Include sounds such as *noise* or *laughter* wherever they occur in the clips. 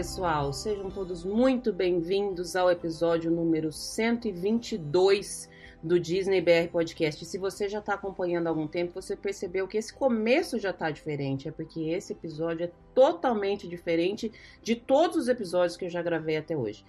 pessoal, sejam todos muito bem-vindos ao episódio número 122 do Disney BR Podcast. Se você já está acompanhando há algum tempo, você percebeu que esse começo já está diferente, é porque esse episódio é totalmente diferente de todos os episódios que eu já gravei até hoje.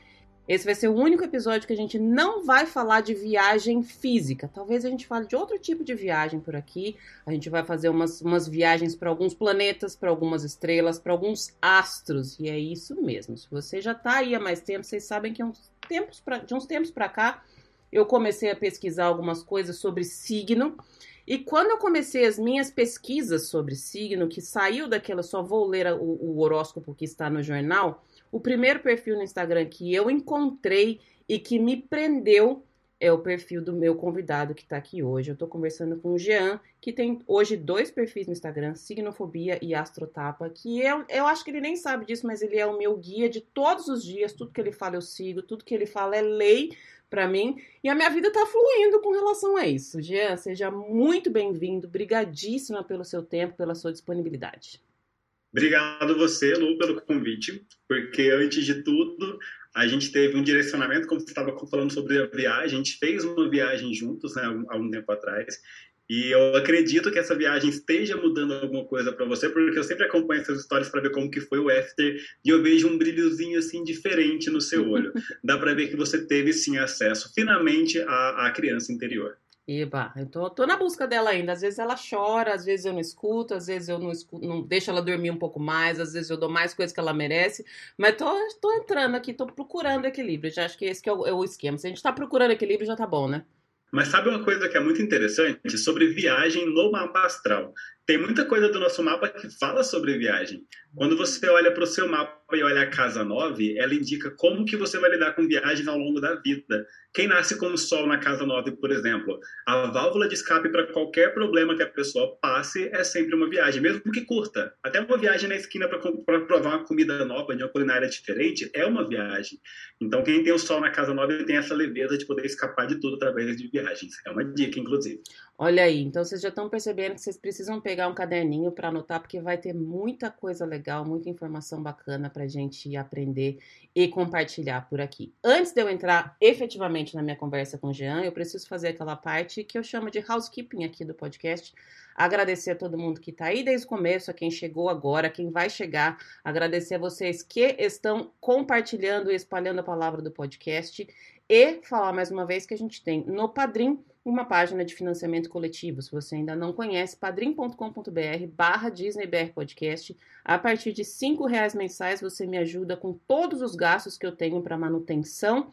Esse vai ser o único episódio que a gente não vai falar de viagem física. Talvez a gente fale de outro tipo de viagem por aqui. A gente vai fazer umas, umas viagens para alguns planetas, para algumas estrelas, para alguns astros. E é isso mesmo. Se você já está aí há mais tempo, vocês sabem que uns tempos pra, de uns tempos para cá eu comecei a pesquisar algumas coisas sobre signo. E quando eu comecei as minhas pesquisas sobre signo, que saiu daquela só vou ler o, o horóscopo que está no jornal o primeiro perfil no Instagram que eu encontrei e que me prendeu é o perfil do meu convidado que está aqui hoje. Eu estou conversando com o Jean, que tem hoje dois perfis no Instagram, Signofobia e Astrotapa, que eu, eu acho que ele nem sabe disso, mas ele é o meu guia de todos os dias. Tudo que ele fala eu sigo, tudo que ele fala é lei para mim. E a minha vida está fluindo com relação a isso. Jean, seja muito bem-vindo. Brigadíssima pelo seu tempo, pela sua disponibilidade. Obrigado você, Lu, pelo convite, porque antes de tudo, a gente teve um direcionamento, como você estava falando sobre a viagem, a gente fez uma viagem juntos né, há um tempo atrás, e eu acredito que essa viagem esteja mudando alguma coisa para você, porque eu sempre acompanho essas histórias para ver como que foi o after, e eu vejo um brilhozinho assim diferente no seu olho. *laughs* Dá para ver que você teve sim acesso finalmente à, à criança interior. Eba, eu tô, tô na busca dela ainda. Às vezes ela chora, às vezes eu não escuto, às vezes eu não, escuto, não deixo ela dormir um pouco mais, às vezes eu dou mais coisa que ela merece. Mas tô, tô entrando aqui, tô procurando equilíbrio. Já acho que esse que é o, é o esquema. Se a gente tá procurando equilíbrio, já tá bom, né? Mas sabe uma coisa que é muito interessante sobre viagem no mapa astral? Tem muita coisa do nosso mapa que fala sobre viagem. Quando você olha para o seu mapa e olha a casa 9, ela indica como que você vai lidar com viagens ao longo da vida. Quem nasce com sol na casa 9, por exemplo, a válvula de escape para qualquer problema que a pessoa passe é sempre uma viagem, mesmo que curta. Até uma viagem na esquina para provar uma comida nova, de uma culinária diferente, é uma viagem. Então, quem tem o sol na casa 9 tem essa leveza de poder escapar de tudo através de viagens. É uma dica, inclusive. Olha aí, então vocês já estão percebendo que vocês precisam pegar um caderninho para anotar, porque vai ter muita coisa legal, muita informação bacana para a gente aprender e compartilhar por aqui. Antes de eu entrar efetivamente na minha conversa com o Jean, eu preciso fazer aquela parte que eu chamo de housekeeping aqui do podcast. Agradecer a todo mundo que está aí desde o começo, a quem chegou agora, a quem vai chegar. Agradecer a vocês que estão compartilhando e espalhando a palavra do podcast. E falar mais uma vez que a gente tem no Padrim uma página de financiamento coletivo. Se você ainda não conhece, padrim.com.br barra DisneyBR Podcast. A partir de R$ reais mensais você me ajuda com todos os gastos que eu tenho para manutenção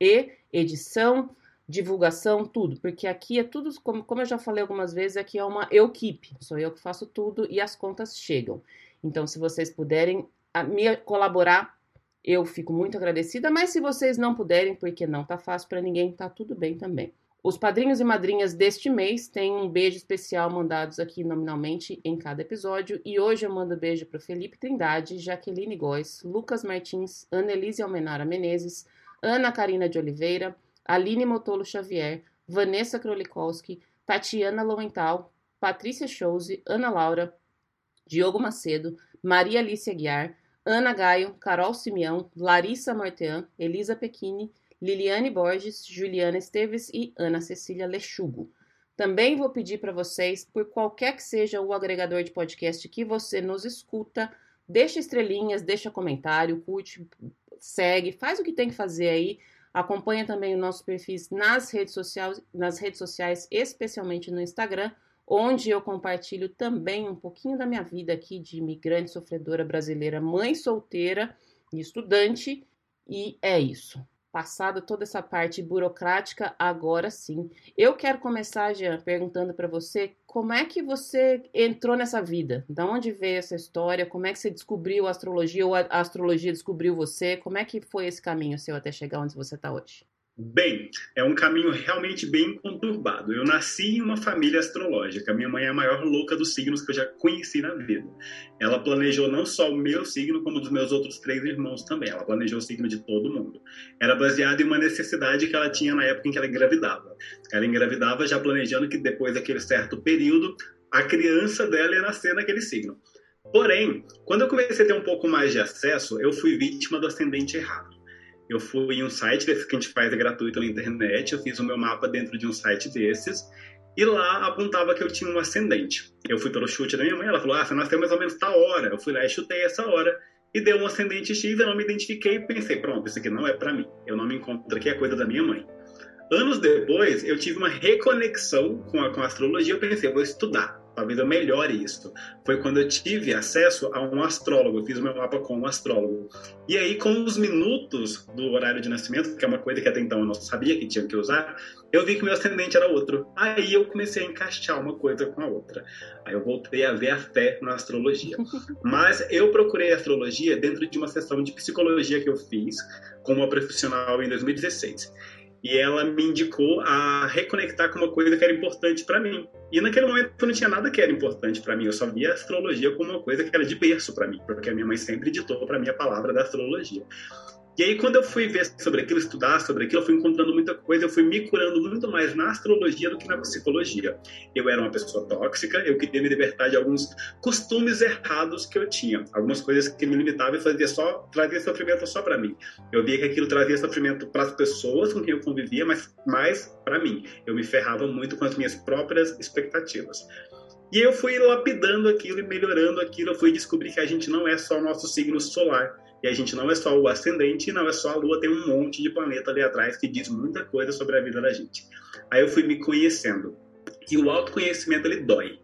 e edição, divulgação, tudo. Porque aqui é tudo, como, como eu já falei algumas vezes, aqui é uma equipe. Sou eu que faço tudo e as contas chegam. Então, se vocês puderem me colaborar, eu fico muito agradecida. Mas se vocês não puderem, porque não tá fácil para ninguém, tá tudo bem também. Os padrinhos e madrinhas deste mês têm um beijo especial mandados aqui nominalmente em cada episódio. E hoje eu mando beijo para Felipe Trindade, Jaqueline Góes, Lucas Martins, Annelise Almenara Menezes, Ana Karina de Oliveira, Aline Motolo Xavier, Vanessa Krolikowski, Tatiana Lowenthal, Patrícia Chose, Ana Laura, Diogo Macedo, Maria Alice Aguiar, Ana Gaio, Carol Simeão, Larissa Martean, Elisa Pequini, Liliane Borges, Juliana Esteves e Ana Cecília Lechugo. Também vou pedir para vocês, por qualquer que seja o agregador de podcast que você nos escuta, deixa estrelinhas, deixa comentário, curte, segue, faz o que tem que fazer aí. Acompanha também o nosso perfis nas redes sociais, nas redes sociais, especialmente no Instagram, onde eu compartilho também um pouquinho da minha vida aqui de imigrante sofredora brasileira, mãe solteira e estudante. E é isso passada toda essa parte burocrática, agora sim. Eu quero começar, Jean, perguntando para você como é que você entrou nessa vida? Da onde veio essa história? Como é que você descobriu a astrologia ou a astrologia descobriu você? Como é que foi esse caminho seu até chegar onde você está hoje? Bem, é um caminho realmente bem conturbado. Eu nasci em uma família astrológica. Minha mãe é a maior louca dos signos que eu já conheci na vida. Ela planejou não só o meu signo, como dos meus outros três irmãos também. Ela planejou o signo de todo mundo. Era baseado em uma necessidade que ela tinha na época em que ela engravidava. Ela engravidava já planejando que depois daquele certo período, a criança dela ia nascer naquele signo. Porém, quando eu comecei a ter um pouco mais de acesso, eu fui vítima do ascendente errado. Eu fui em um site desse que a gente faz é gratuito na internet, eu fiz o meu mapa dentro de um site desses, e lá apontava que eu tinha um ascendente. Eu fui pelo chute da minha mãe, ela falou: Ah, você nasceu mais ou menos tal hora. Eu fui lá e chutei essa hora, e deu um ascendente X, eu não me identifiquei e pensei: Pronto, isso aqui não é para mim, eu não me encontro aqui, é coisa da minha mãe. Anos depois, eu tive uma reconexão com a, com a astrologia, eu pensei: vou estudar talvez eu melhore isso. Foi quando eu tive acesso a um astrólogo, eu fiz o meu mapa com um astrólogo. E aí, com os minutos do horário de nascimento, que é uma coisa que até então eu não sabia que tinha que usar, eu vi que meu ascendente era outro. Aí eu comecei a encaixar uma coisa com a outra. Aí eu voltei a ver a fé na astrologia. *laughs* Mas eu procurei a astrologia dentro de uma sessão de psicologia que eu fiz com uma profissional em 2016 e ela me indicou a reconectar com uma coisa que era importante para mim. E naquele momento não tinha nada que era importante para mim, eu só via a astrologia como uma coisa que era de berço para mim, porque a minha mãe sempre ditou para mim a palavra da astrologia. E aí, quando eu fui ver sobre aquilo, estudar sobre aquilo, eu fui encontrando muita coisa, eu fui me curando muito mais na astrologia do que na psicologia. Eu era uma pessoa tóxica, eu queria me libertar de alguns costumes errados que eu tinha, algumas coisas que me limitavam e fazia só, trazia sofrimento só para mim. Eu via que aquilo trazia sofrimento para as pessoas com quem eu convivia, mas mais para mim. Eu me ferrava muito com as minhas próprias expectativas. E eu fui lapidando aquilo e melhorando aquilo, eu fui descobrir que a gente não é só o nosso signo solar e a gente não é só o ascendente, não é só a Lua, tem um monte de planeta ali atrás que diz muita coisa sobre a vida da gente. Aí eu fui me conhecendo. E o autoconhecimento ele dói.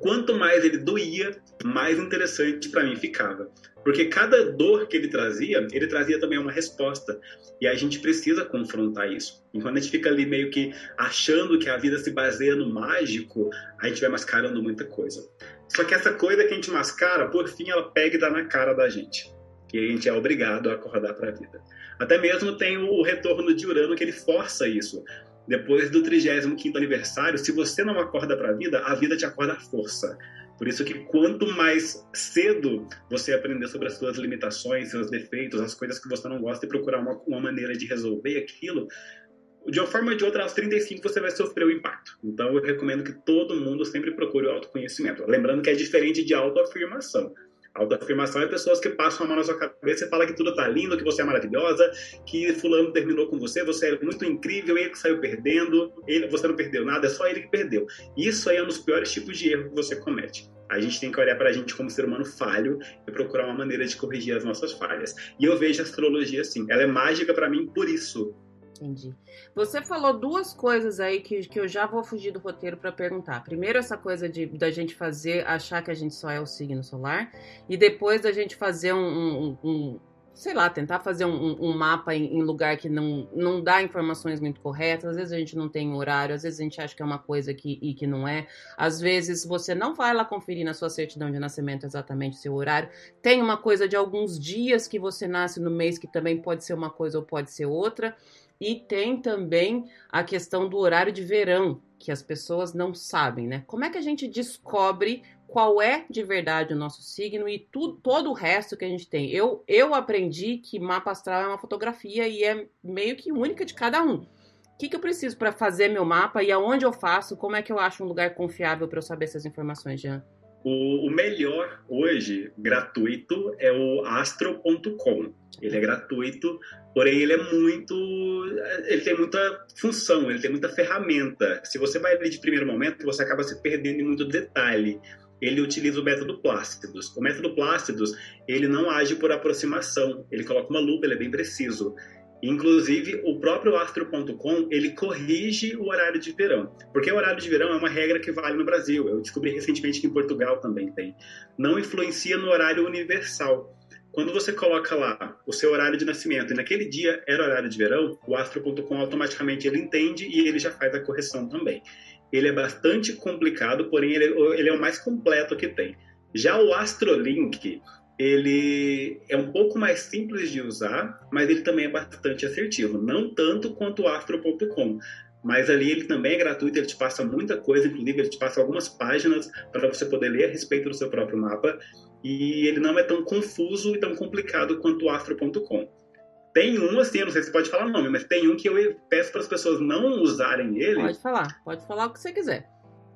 Quanto mais ele doía, mais interessante para mim ficava. Porque cada dor que ele trazia, ele trazia também uma resposta. E a gente precisa confrontar isso. Enquanto a gente fica ali meio que achando que a vida se baseia no mágico, a gente vai mascarando muita coisa. Só que essa coisa que a gente mascara, por fim, ela pega e dá na cara da gente que a gente é obrigado a acordar para a vida. Até mesmo tem o retorno de Urano que ele força isso. Depois do 35º aniversário, se você não acorda para a vida, a vida te acorda à força. Por isso que quanto mais cedo você aprender sobre as suas limitações, seus defeitos, as coisas que você não gosta e procurar uma, uma maneira de resolver aquilo, de uma forma ou de outra, aos 35 você vai sofrer o impacto. Então eu recomendo que todo mundo sempre procure o autoconhecimento. Lembrando que é diferente de autoafirmação. Autoafirmação é pessoas que passam a mão na sua cabeça e falam que tudo tá lindo, que você é maravilhosa, que fulano terminou com você, você é muito incrível, ele que saiu perdendo, ele, você não perdeu nada, é só ele que perdeu. Isso aí é um dos piores tipos de erro que você comete. A gente tem que olhar para a gente como ser humano falho e procurar uma maneira de corrigir as nossas falhas. E eu vejo a astrologia assim, ela é mágica para mim por isso, Entendi. Você falou duas coisas aí que, que eu já vou fugir do roteiro para perguntar. Primeiro, essa coisa de da gente fazer, achar que a gente só é o signo solar, e depois da gente fazer um, um, um sei lá, tentar fazer um, um mapa em, em, lugar que não, não dá informações muito corretas. Às vezes a gente não tem horário, às vezes a gente acha que é uma coisa que, e que não é. Às vezes você não vai lá conferir na sua certidão de nascimento exatamente o seu horário. Tem uma coisa de alguns dias que você nasce no mês que também pode ser uma coisa ou pode ser outra. E tem também a questão do horário de verão, que as pessoas não sabem, né? Como é que a gente descobre qual é de verdade o nosso signo e tudo, todo o resto que a gente tem? Eu, eu aprendi que mapa astral é uma fotografia e é meio que única de cada um. O que, que eu preciso para fazer meu mapa e aonde eu faço? Como é que eu acho um lugar confiável para eu saber essas informações, Jean? O, o, melhor hoje, gratuito, é o astro.com. Ele é gratuito, porém ele é muito. Ele tem muita função, ele tem muita ferramenta. Se você vai ler de primeiro momento, você acaba se perdendo em muito detalhe. Ele utiliza o método Plácidos. O método Plácidos, ele não age por aproximação, ele coloca uma lupa, ele é bem preciso. Inclusive, o próprio astro.com, ele corrige o horário de verão. Porque o horário de verão é uma regra que vale no Brasil. Eu descobri recentemente que em Portugal também tem. Não influencia no horário universal. Quando você coloca lá o seu horário de nascimento e naquele dia era horário de verão, o astro.com automaticamente ele entende e ele já faz a correção também. Ele é bastante complicado, porém ele, é o mais completo que tem. Já o Astrolink, ele é um pouco mais simples de usar, mas ele também é bastante assertivo. Não tanto quanto o astro.com, mas ali ele também é gratuito, ele te passa muita coisa, inclusive ele te passa algumas páginas para você poder ler a respeito do seu próprio mapa, e ele não é tão confuso e tão complicado quanto o astro.com. Tem um, assim, eu não sei se pode falar o nome, mas tem um que eu peço para as pessoas não usarem ele. Pode falar, pode falar o que você quiser.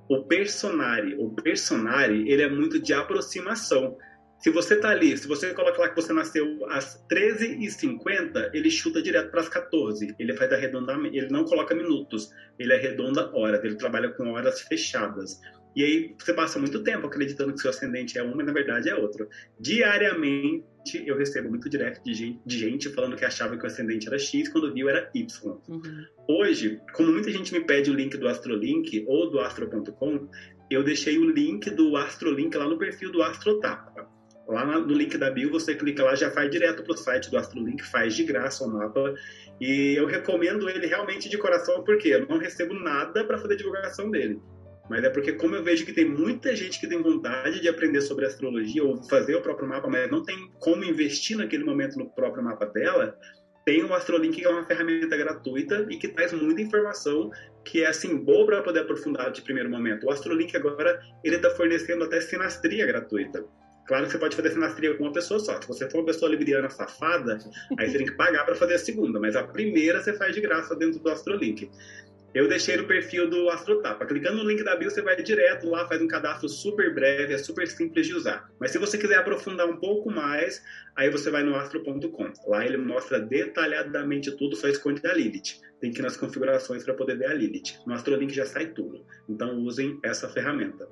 O Personari, o Personari, ele é muito de aproximação. Se você tá ali, se você coloca lá que você nasceu às 13h50, ele chuta direto para as 14. Ele faz arredondamento, ele não coloca minutos, ele arredonda horas, ele trabalha com horas fechadas. E aí você passa muito tempo acreditando que seu ascendente é um, mas na verdade é outro. Diariamente eu recebo muito direct de gente, de gente falando que achava que o ascendente era X, quando viu era Y. Uhum. Hoje, como muita gente me pede o link do Astrolink ou do Astro.com, eu deixei o link do Astrolink lá no perfil do Astrotapa. Lá no link da bio, você clica lá, já faz direto para o site do Astrolink, faz de graça o mapa. E eu recomendo ele realmente de coração, porque eu não recebo nada para fazer divulgação dele. Mas é porque, como eu vejo que tem muita gente que tem vontade de aprender sobre astrologia ou fazer o próprio mapa, mas não tem como investir naquele momento no próprio mapa dela, tem o Astrolink, que é uma ferramenta gratuita e que traz muita informação que é assim boa para poder aprofundar de primeiro momento. O Astrolink agora ele está fornecendo até sinastria gratuita. Claro que você pode fazer sinastria com uma pessoa só. Se você for uma pessoa libriana safada, aí você tem que pagar para fazer a segunda. Mas a primeira você faz de graça dentro do Astrolink. Eu deixei no perfil do Astrotapa. Clicando no link da bio, você vai direto lá, faz um cadastro super breve, é super simples de usar. Mas se você quiser aprofundar um pouco mais, aí você vai no astro.com. Lá ele mostra detalhadamente tudo, só esconde a Lilith. Tem que ir nas configurações para poder ver a Lilith. No Astrolink já sai tudo. Então usem essa ferramenta.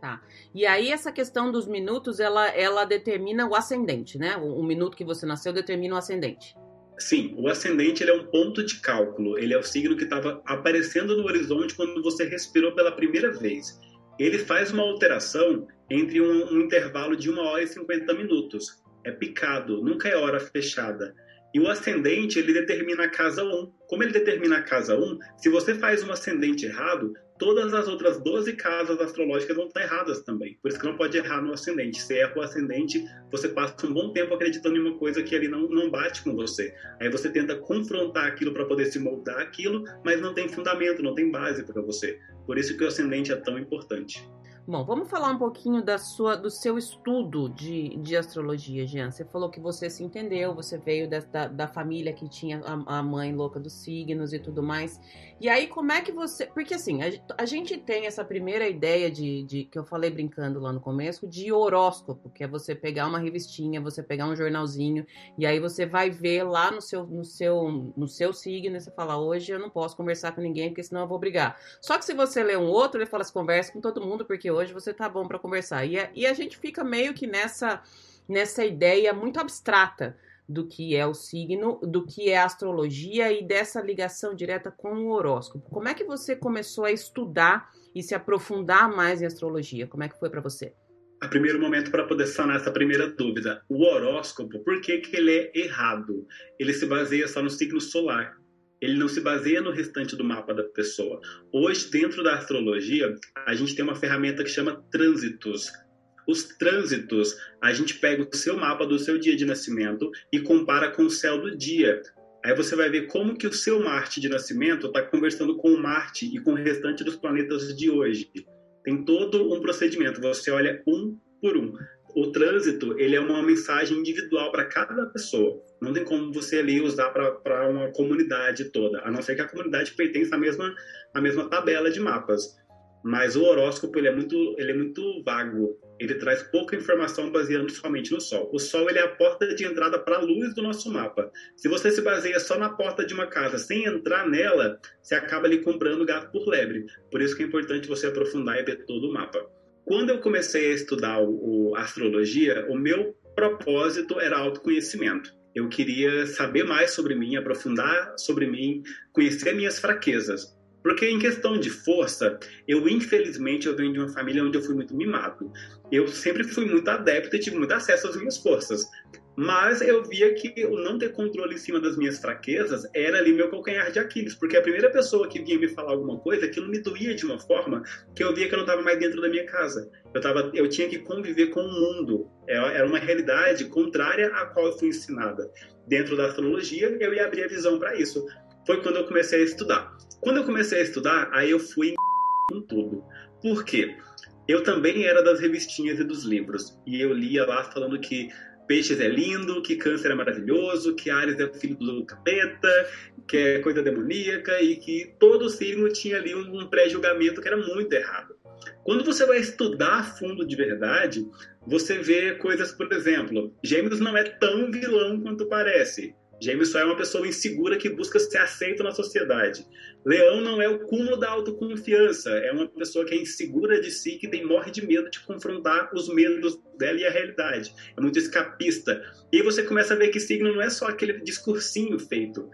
Tá. E aí essa questão dos minutos, ela, ela determina o ascendente, né? O, o minuto que você nasceu determina o ascendente. Sim, o ascendente ele é um ponto de cálculo. Ele é o signo que estava aparecendo no horizonte quando você respirou pela primeira vez. Ele faz uma alteração entre um, um intervalo de 1 hora e 50 minutos. É picado, nunca é hora fechada. E o ascendente, ele determina a casa 1. Como ele determina a casa 1, se você faz um ascendente errado, todas as outras 12 casas astrológicas vão estar erradas também. Por isso que não pode errar no ascendente. Se erra o ascendente, você passa um bom tempo acreditando em uma coisa que ali não, não bate com você. Aí você tenta confrontar aquilo para poder se moldar aquilo, mas não tem fundamento, não tem base para você. Por isso que o ascendente é tão importante. Bom, vamos falar um pouquinho da sua, do seu estudo de, de astrologia, Jean. Você falou que você se entendeu, você veio da, da, da família que tinha a, a, mãe louca dos signos e tudo mais. E aí, como é que você. Porque assim, a, a gente tem essa primeira ideia de, de, que eu falei brincando lá no começo, de horóscopo, que é você pegar uma revistinha, você pegar um jornalzinho, e aí você vai ver lá no seu, no seu, no seu signo e você fala, hoje eu não posso conversar com ninguém, porque senão eu vou brigar. Só que se você lê um outro, ele fala, se conversa com todo mundo, porque hoje você tá bom para conversar. E a, e a gente fica meio que nessa, nessa ideia muito abstrata do que é o signo, do que é a astrologia e dessa ligação direta com o horóscopo. Como é que você começou a estudar e se aprofundar mais em astrologia? Como é que foi para você? A primeiro momento para poder sanar essa primeira dúvida, o horóscopo, por que, que ele é errado? Ele se baseia só no signo solar. Ele não se baseia no restante do mapa da pessoa. Hoje, dentro da astrologia, a gente tem uma ferramenta que chama trânsitos. Os trânsitos, a gente pega o seu mapa do seu dia de nascimento e compara com o céu do dia. Aí você vai ver como que o seu Marte de nascimento está conversando com o Marte e com o restante dos planetas de hoje. Tem todo um procedimento. Você olha um por um o trânsito ele é uma mensagem individual para cada pessoa. Não tem como você ali usar para uma comunidade toda, a não ser que a comunidade pertença à mesma, à mesma tabela de mapas. Mas o horóscopo ele é muito, ele é muito vago. Ele traz pouca informação baseando somente no Sol. O Sol ele é a porta de entrada para a luz do nosso mapa. Se você se baseia só na porta de uma casa sem entrar nela, você acaba ali comprando gato por lebre. Por isso que é importante você aprofundar e ver todo o mapa. Quando eu comecei a estudar o, o astrologia, o meu propósito era autoconhecimento. Eu queria saber mais sobre mim, aprofundar sobre mim, conhecer minhas fraquezas. Porque em questão de força, eu infelizmente eu venho de uma família onde eu fui muito mimado. Eu sempre fui muito adepto e tive muito acesso às minhas forças. Mas eu via que o não ter controle em cima das minhas fraquezas era ali meu calcanhar de Aquiles, porque a primeira pessoa que vinha me falar alguma coisa, aquilo me doía de uma forma que eu via que eu não estava mais dentro da minha casa. Eu, tava, eu tinha que conviver com o mundo. Era uma realidade contrária à qual eu fui ensinada. Dentro da astrologia, eu ia abrir a visão para isso. Foi quando eu comecei a estudar. Quando eu comecei a estudar, aí eu fui com tudo. Por quê? Eu também era das revistinhas e dos livros. E eu lia lá falando que Peixes é lindo, que Câncer é maravilhoso, que Ares é filho do capeta, que é coisa demoníaca e que todo signo tinha ali um pré-julgamento que era muito errado. Quando você vai estudar a fundo de verdade, você vê coisas, por exemplo, Gêmeos não é tão vilão quanto parece. Só é uma pessoa insegura que busca ser aceita na sociedade. Leão não é o cúmulo da autoconfiança, é uma pessoa que é insegura de si, que tem morre de medo de confrontar os medos dela e a realidade. É muito escapista. E você começa a ver que signo não é só aquele discursinho feito.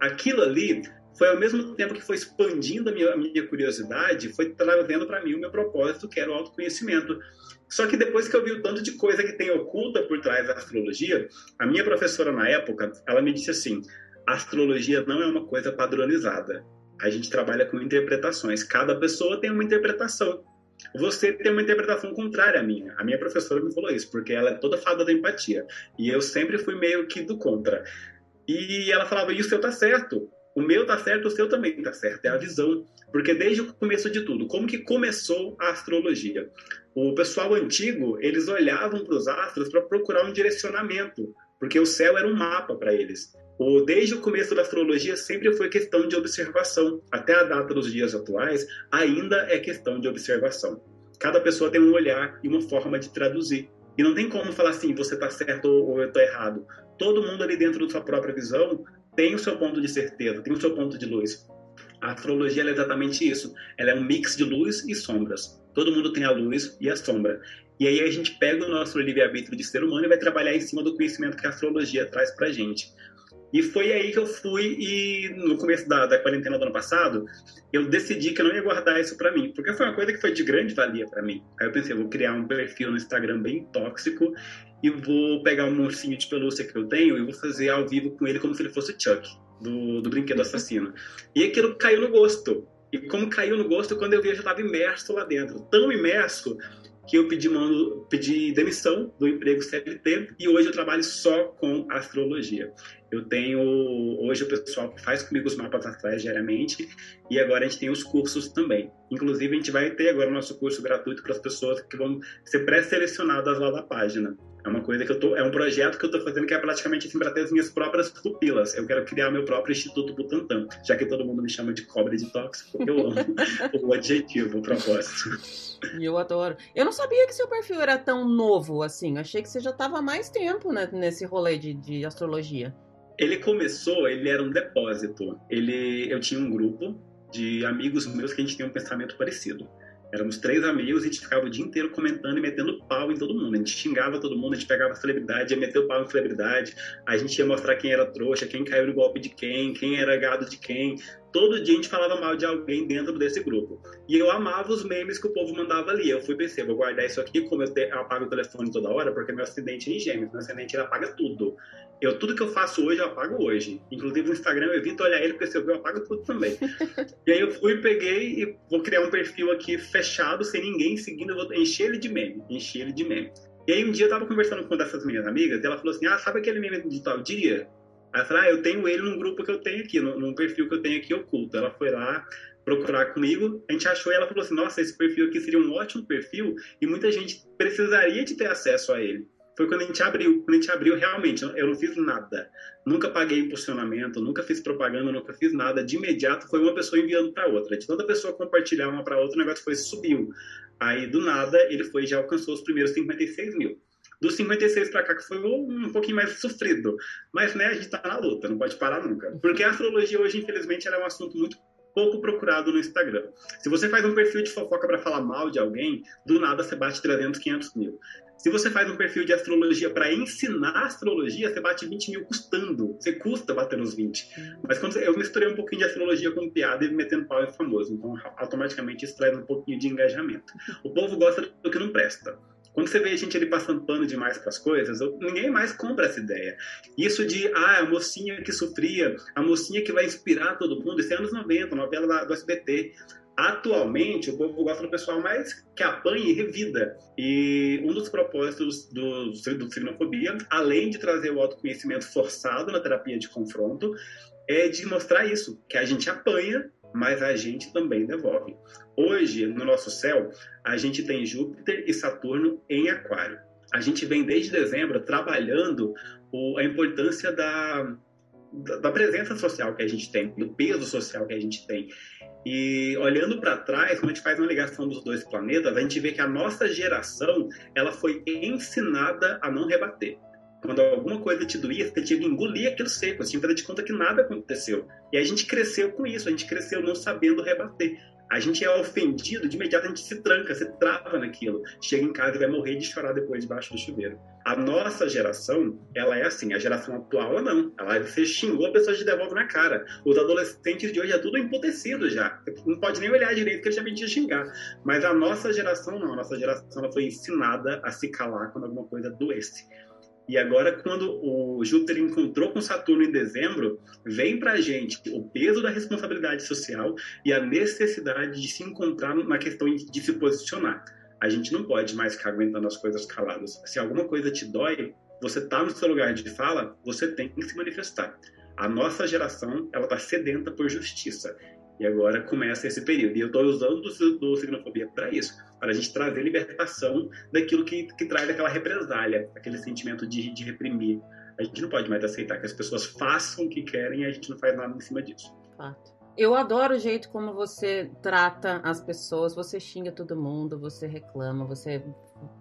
Aquilo ali foi ao mesmo tempo que foi expandindo a minha, a minha curiosidade, foi trazendo para mim o meu propósito, que era o autoconhecimento. Só que depois que eu vi o tanto de coisa que tem oculta por trás da astrologia, a minha professora na época, ela me disse assim: a astrologia não é uma coisa padronizada. A gente trabalha com interpretações. Cada pessoa tem uma interpretação. Você tem uma interpretação contrária à minha. A minha professora me falou isso, porque ela é toda fada da empatia. E eu sempre fui meio que do contra. E ela falava: e o seu tá certo. O meu tá certo, o seu também tá certo. É a visão. Porque desde o começo de tudo, como que começou a astrologia? O pessoal antigo, eles olhavam para os astros para procurar um direcionamento, porque o céu era um mapa para eles. O, desde o começo da astrologia sempre foi questão de observação. Até a data dos dias atuais, ainda é questão de observação. Cada pessoa tem um olhar e uma forma de traduzir. E não tem como falar assim, você está certo ou eu estou errado. Todo mundo ali dentro da sua própria visão tem o seu ponto de certeza, tem o seu ponto de luz. A astrologia é exatamente isso. Ela é um mix de luz e sombras. Todo mundo tem a luz e a sombra. E aí a gente pega o nosso livre-arbítrio de ser humano e vai trabalhar em cima do conhecimento que a astrologia traz pra gente. E foi aí que eu fui e no começo da, da quarentena do ano passado, eu decidi que eu não ia guardar isso para mim, porque foi uma coisa que foi de grande valia para mim. Aí eu pensei, eu vou criar um perfil no Instagram bem tóxico e vou pegar um ursinho de pelúcia que eu tenho e vou fazer ao vivo com ele como se ele fosse Chuck, do, do Brinquedo Assassino. E aquilo caiu no gosto. E como caiu no gosto, quando eu vi, eu já estava imerso lá dentro. Tão imerso que eu pedi, mano, pedi demissão do emprego CLT e hoje eu trabalho só com astrologia. Eu tenho hoje o pessoal que faz comigo os mapas astrais diariamente e agora a gente tem os cursos também. Inclusive a gente vai ter agora o nosso curso gratuito para as pessoas que vão ser pré-selecionadas lá da página. É uma coisa que eu tô, é um projeto que eu estou fazendo que é praticamente assim para ter as minhas próprias pupilas. Eu quero criar meu próprio Instituto Butantan, já que todo mundo me chama de cobre de tóxico. Eu amo *laughs* o adjetivo, o propósito. Eu adoro. Eu não sabia que seu perfil era tão novo assim. Achei que você já estava há mais tempo né, nesse rolê de, de astrologia. Ele começou, ele era um depósito. Ele, eu tinha um grupo de amigos meus que a gente tinha um pensamento parecido. Éramos três amigos e a gente ficava o dia inteiro comentando e metendo pau em todo mundo. A gente xingava todo mundo, a gente pegava celebridade, ia meter o pau em celebridade, a gente ia mostrar quem era trouxa, quem caiu no golpe de quem, quem era gado de quem. Todo dia a gente falava mal de alguém dentro desse grupo. E eu amava os memes que o povo mandava ali. Eu fui pensei, vou guardar isso aqui, como eu, te, eu apago o telefone toda hora, porque meu acidente é em gêmeos, meu acidente ele apaga tudo. Eu, tudo que eu faço hoje, eu apago hoje. Inclusive o Instagram, eu evito olhar ele, porque se eu ver, eu apago tudo também. *laughs* e aí eu fui, peguei e vou criar um perfil aqui fechado, sem ninguém seguindo, eu vou encher ele de meme, encher ele de meme. E aí um dia eu tava conversando com uma dessas minhas amigas, e ela falou assim, ah, sabe aquele meme de tal dia? Aí eu falei, ah, eu tenho ele num grupo que eu tenho aqui, num, perfil que eu tenho aqui oculto. Ela foi lá procurar comigo, a gente achou e ela falou assim, nossa, esse perfil aqui seria um ótimo perfil e muita gente precisaria de ter acesso a ele foi quando a gente abriu. Quando a gente abriu, realmente, eu não fiz nada. Nunca paguei impulsionamento, nunca fiz propaganda, nunca fiz nada. De imediato, foi uma pessoa enviando para outra. De toda pessoa compartilhar uma para outra, o negócio foi subiu. Aí, do nada, ele foi já alcançou os primeiros 56 mil. Dos 56 para cá, que foi um pouquinho mais sofrido. Mas, né, a gente tá na luta, não pode parar nunca. Porque a astrologia hoje, infelizmente, é um assunto muito pouco procurado no Instagram. Se você faz um perfil de fofoca para falar mal de alguém, do nada você bate 300, 500 mil. Se você faz um perfil de astrologia para ensinar astrologia, você bate 20 mil custando. Você custa bater nos 20. Mas quando eu misturei um pouquinho de astrologia com piada e metendo pau é famoso. Então, automaticamente isso traz um pouquinho de engajamento. O povo gosta do que não presta. Quando você vê a gente ali passando pano demais para as coisas, ninguém mais compra essa ideia. Isso de, ah, a mocinha que sofria, a mocinha que vai inspirar todo mundo, isso é anos 90, novela do SBT. Atualmente, o povo gosta do pessoal mais que apanha e revida. E um dos propósitos do, do Signofobia, além de trazer o autoconhecimento forçado na terapia de confronto, é de mostrar isso, que a gente apanha, mas a gente também devolve. Hoje, no nosso céu, a gente tem Júpiter e Saturno em Aquário. A gente vem desde dezembro trabalhando o, a importância da, da presença social que a gente tem, do peso social que a gente tem. E olhando para trás, quando a gente faz uma ligação dos dois planetas, a gente vê que a nossa geração ela foi ensinada a não rebater. Quando alguma coisa te doía, você tinha que engolir aquilo seco, que fazer de conta que nada aconteceu. E a gente cresceu com isso, a gente cresceu não sabendo rebater. A gente é ofendido, de imediato a gente se tranca, se trava naquilo. Chega em casa e vai morrer de chorar depois debaixo do chuveiro. A nossa geração, ela é assim. A geração atual, ela não. Ela, você xingou, a pessoa te devolve na cara. Os adolescentes de hoje é tudo emputecido já. não pode nem olhar direito que ele já vem te xingar. Mas a nossa geração não. A nossa geração ela foi ensinada a se calar quando alguma coisa doesse. E agora, quando o Júpiter encontrou com Saturno em dezembro, vem para a gente o peso da responsabilidade social e a necessidade de se encontrar na questão de se posicionar. A gente não pode mais ficar aguentando as coisas caladas. Se alguma coisa te dói, você está no seu lugar de fala, você tem que se manifestar. A nossa geração, ela está sedenta por justiça. E agora começa esse período. E eu estou usando do, do Signofobia para isso, para a gente trazer libertação daquilo que, que traz aquela represália, aquele sentimento de, de reprimir. A gente não pode mais aceitar que as pessoas façam o que querem e a gente não faz nada em cima disso. Fato. Eu adoro o jeito como você trata as pessoas, você xinga todo mundo, você reclama, você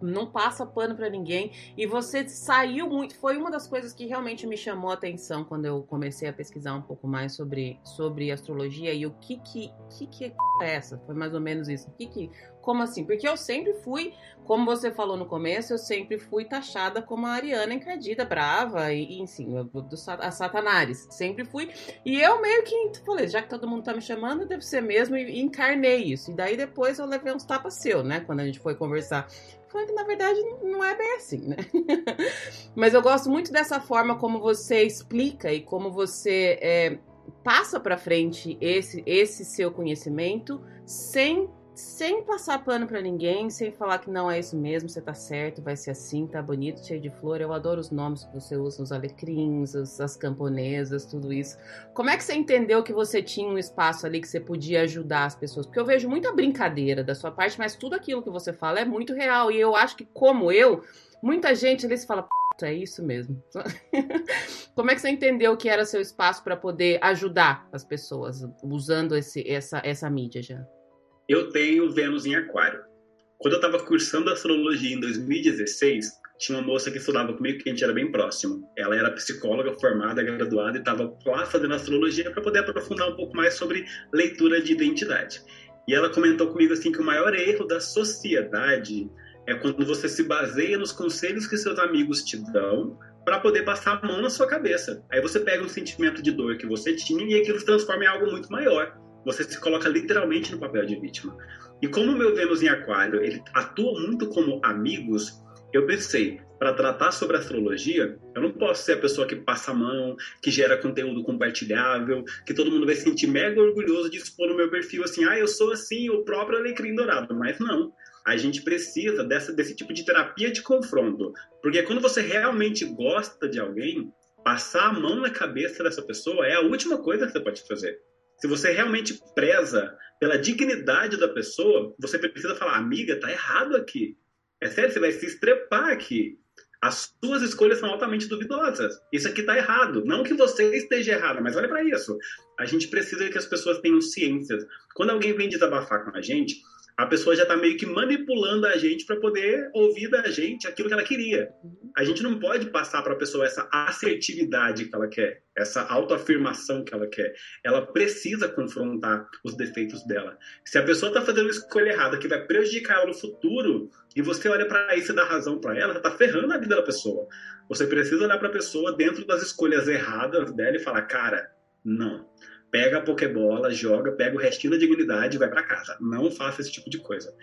não passa pano para ninguém e você saiu muito. Foi uma das coisas que realmente me chamou a atenção quando eu comecei a pesquisar um pouco mais sobre, sobre astrologia e o que que, que que é essa. Foi mais ou menos isso. Que que como assim? Porque eu sempre fui, como você falou no começo, eu sempre fui taxada como a Ariana encardida, brava e, enfim, do, do, a Satanares. Sempre fui. E eu meio que falei, já que todo mundo tá me chamando, deve ser mesmo, e, e encarnei isso. E daí depois eu levei uns tapas seu, né? Quando a gente foi conversar falando que na verdade não é bem assim, né? *laughs* Mas eu gosto muito dessa forma como você explica e como você é, passa para frente esse, esse seu conhecimento sem sem passar pano para ninguém, sem falar que não é isso mesmo, você tá certo, vai ser assim, tá bonito, cheio de flor. Eu adoro os nomes que você usa, os alecrins, as camponesas, tudo isso. Como é que você entendeu que você tinha um espaço ali que você podia ajudar as pessoas? Porque eu vejo muita brincadeira da sua parte, mas tudo aquilo que você fala é muito real. E eu acho que, como eu, muita gente ali se fala, é isso mesmo. *laughs* Como é que você entendeu que era seu espaço para poder ajudar as pessoas usando esse, essa, essa mídia já? Eu tenho Vênus em Aquário. Quando eu estava cursando astrologia em 2016, tinha uma moça que estudava comigo que a gente era bem próximo. Ela era psicóloga formada, graduada e estava lá fazendo astrologia para poder aprofundar um pouco mais sobre leitura de identidade. E ela comentou comigo assim que o maior erro da sociedade é quando você se baseia nos conselhos que seus amigos te dão para poder passar a mão na sua cabeça. Aí você pega um sentimento de dor que você tinha e aquilo se transforma em algo muito maior você se coloca literalmente no papel de vítima. E como o meu Vênus em Aquário, ele atua muito como amigos, eu pensei, para tratar sobre astrologia, eu não posso ser a pessoa que passa a mão, que gera conteúdo compartilhável, que todo mundo vai se sentir mega orgulhoso de expor no meu perfil assim, ah, eu sou assim, o próprio alecrim dourado. Mas não. A gente precisa dessa, desse tipo de terapia de confronto. Porque quando você realmente gosta de alguém, passar a mão na cabeça dessa pessoa é a última coisa que você pode fazer. Se você realmente preza pela dignidade da pessoa, você precisa falar, amiga, tá errado aqui. É sério, você vai se estrepar aqui. As suas escolhas são altamente duvidosas. Isso aqui tá errado. Não que você esteja errada, mas olha para isso. A gente precisa que as pessoas tenham ciências. Quando alguém vem desabafar com a gente, a pessoa já está meio que manipulando a gente para poder ouvir da gente aquilo que ela queria. A gente não pode passar para a pessoa essa assertividade que ela quer, essa autoafirmação que ela quer. Ela precisa confrontar os defeitos dela. Se a pessoa está fazendo uma escolha errada que vai prejudicar ela no futuro e você olha para isso e dá razão para ela, está ferrando a vida da pessoa. Você precisa olhar para a pessoa dentro das escolhas erradas dela e falar, cara, não pega a Pokébola, joga, pega o restinho da dignidade e vai para casa. Não faça esse tipo de coisa.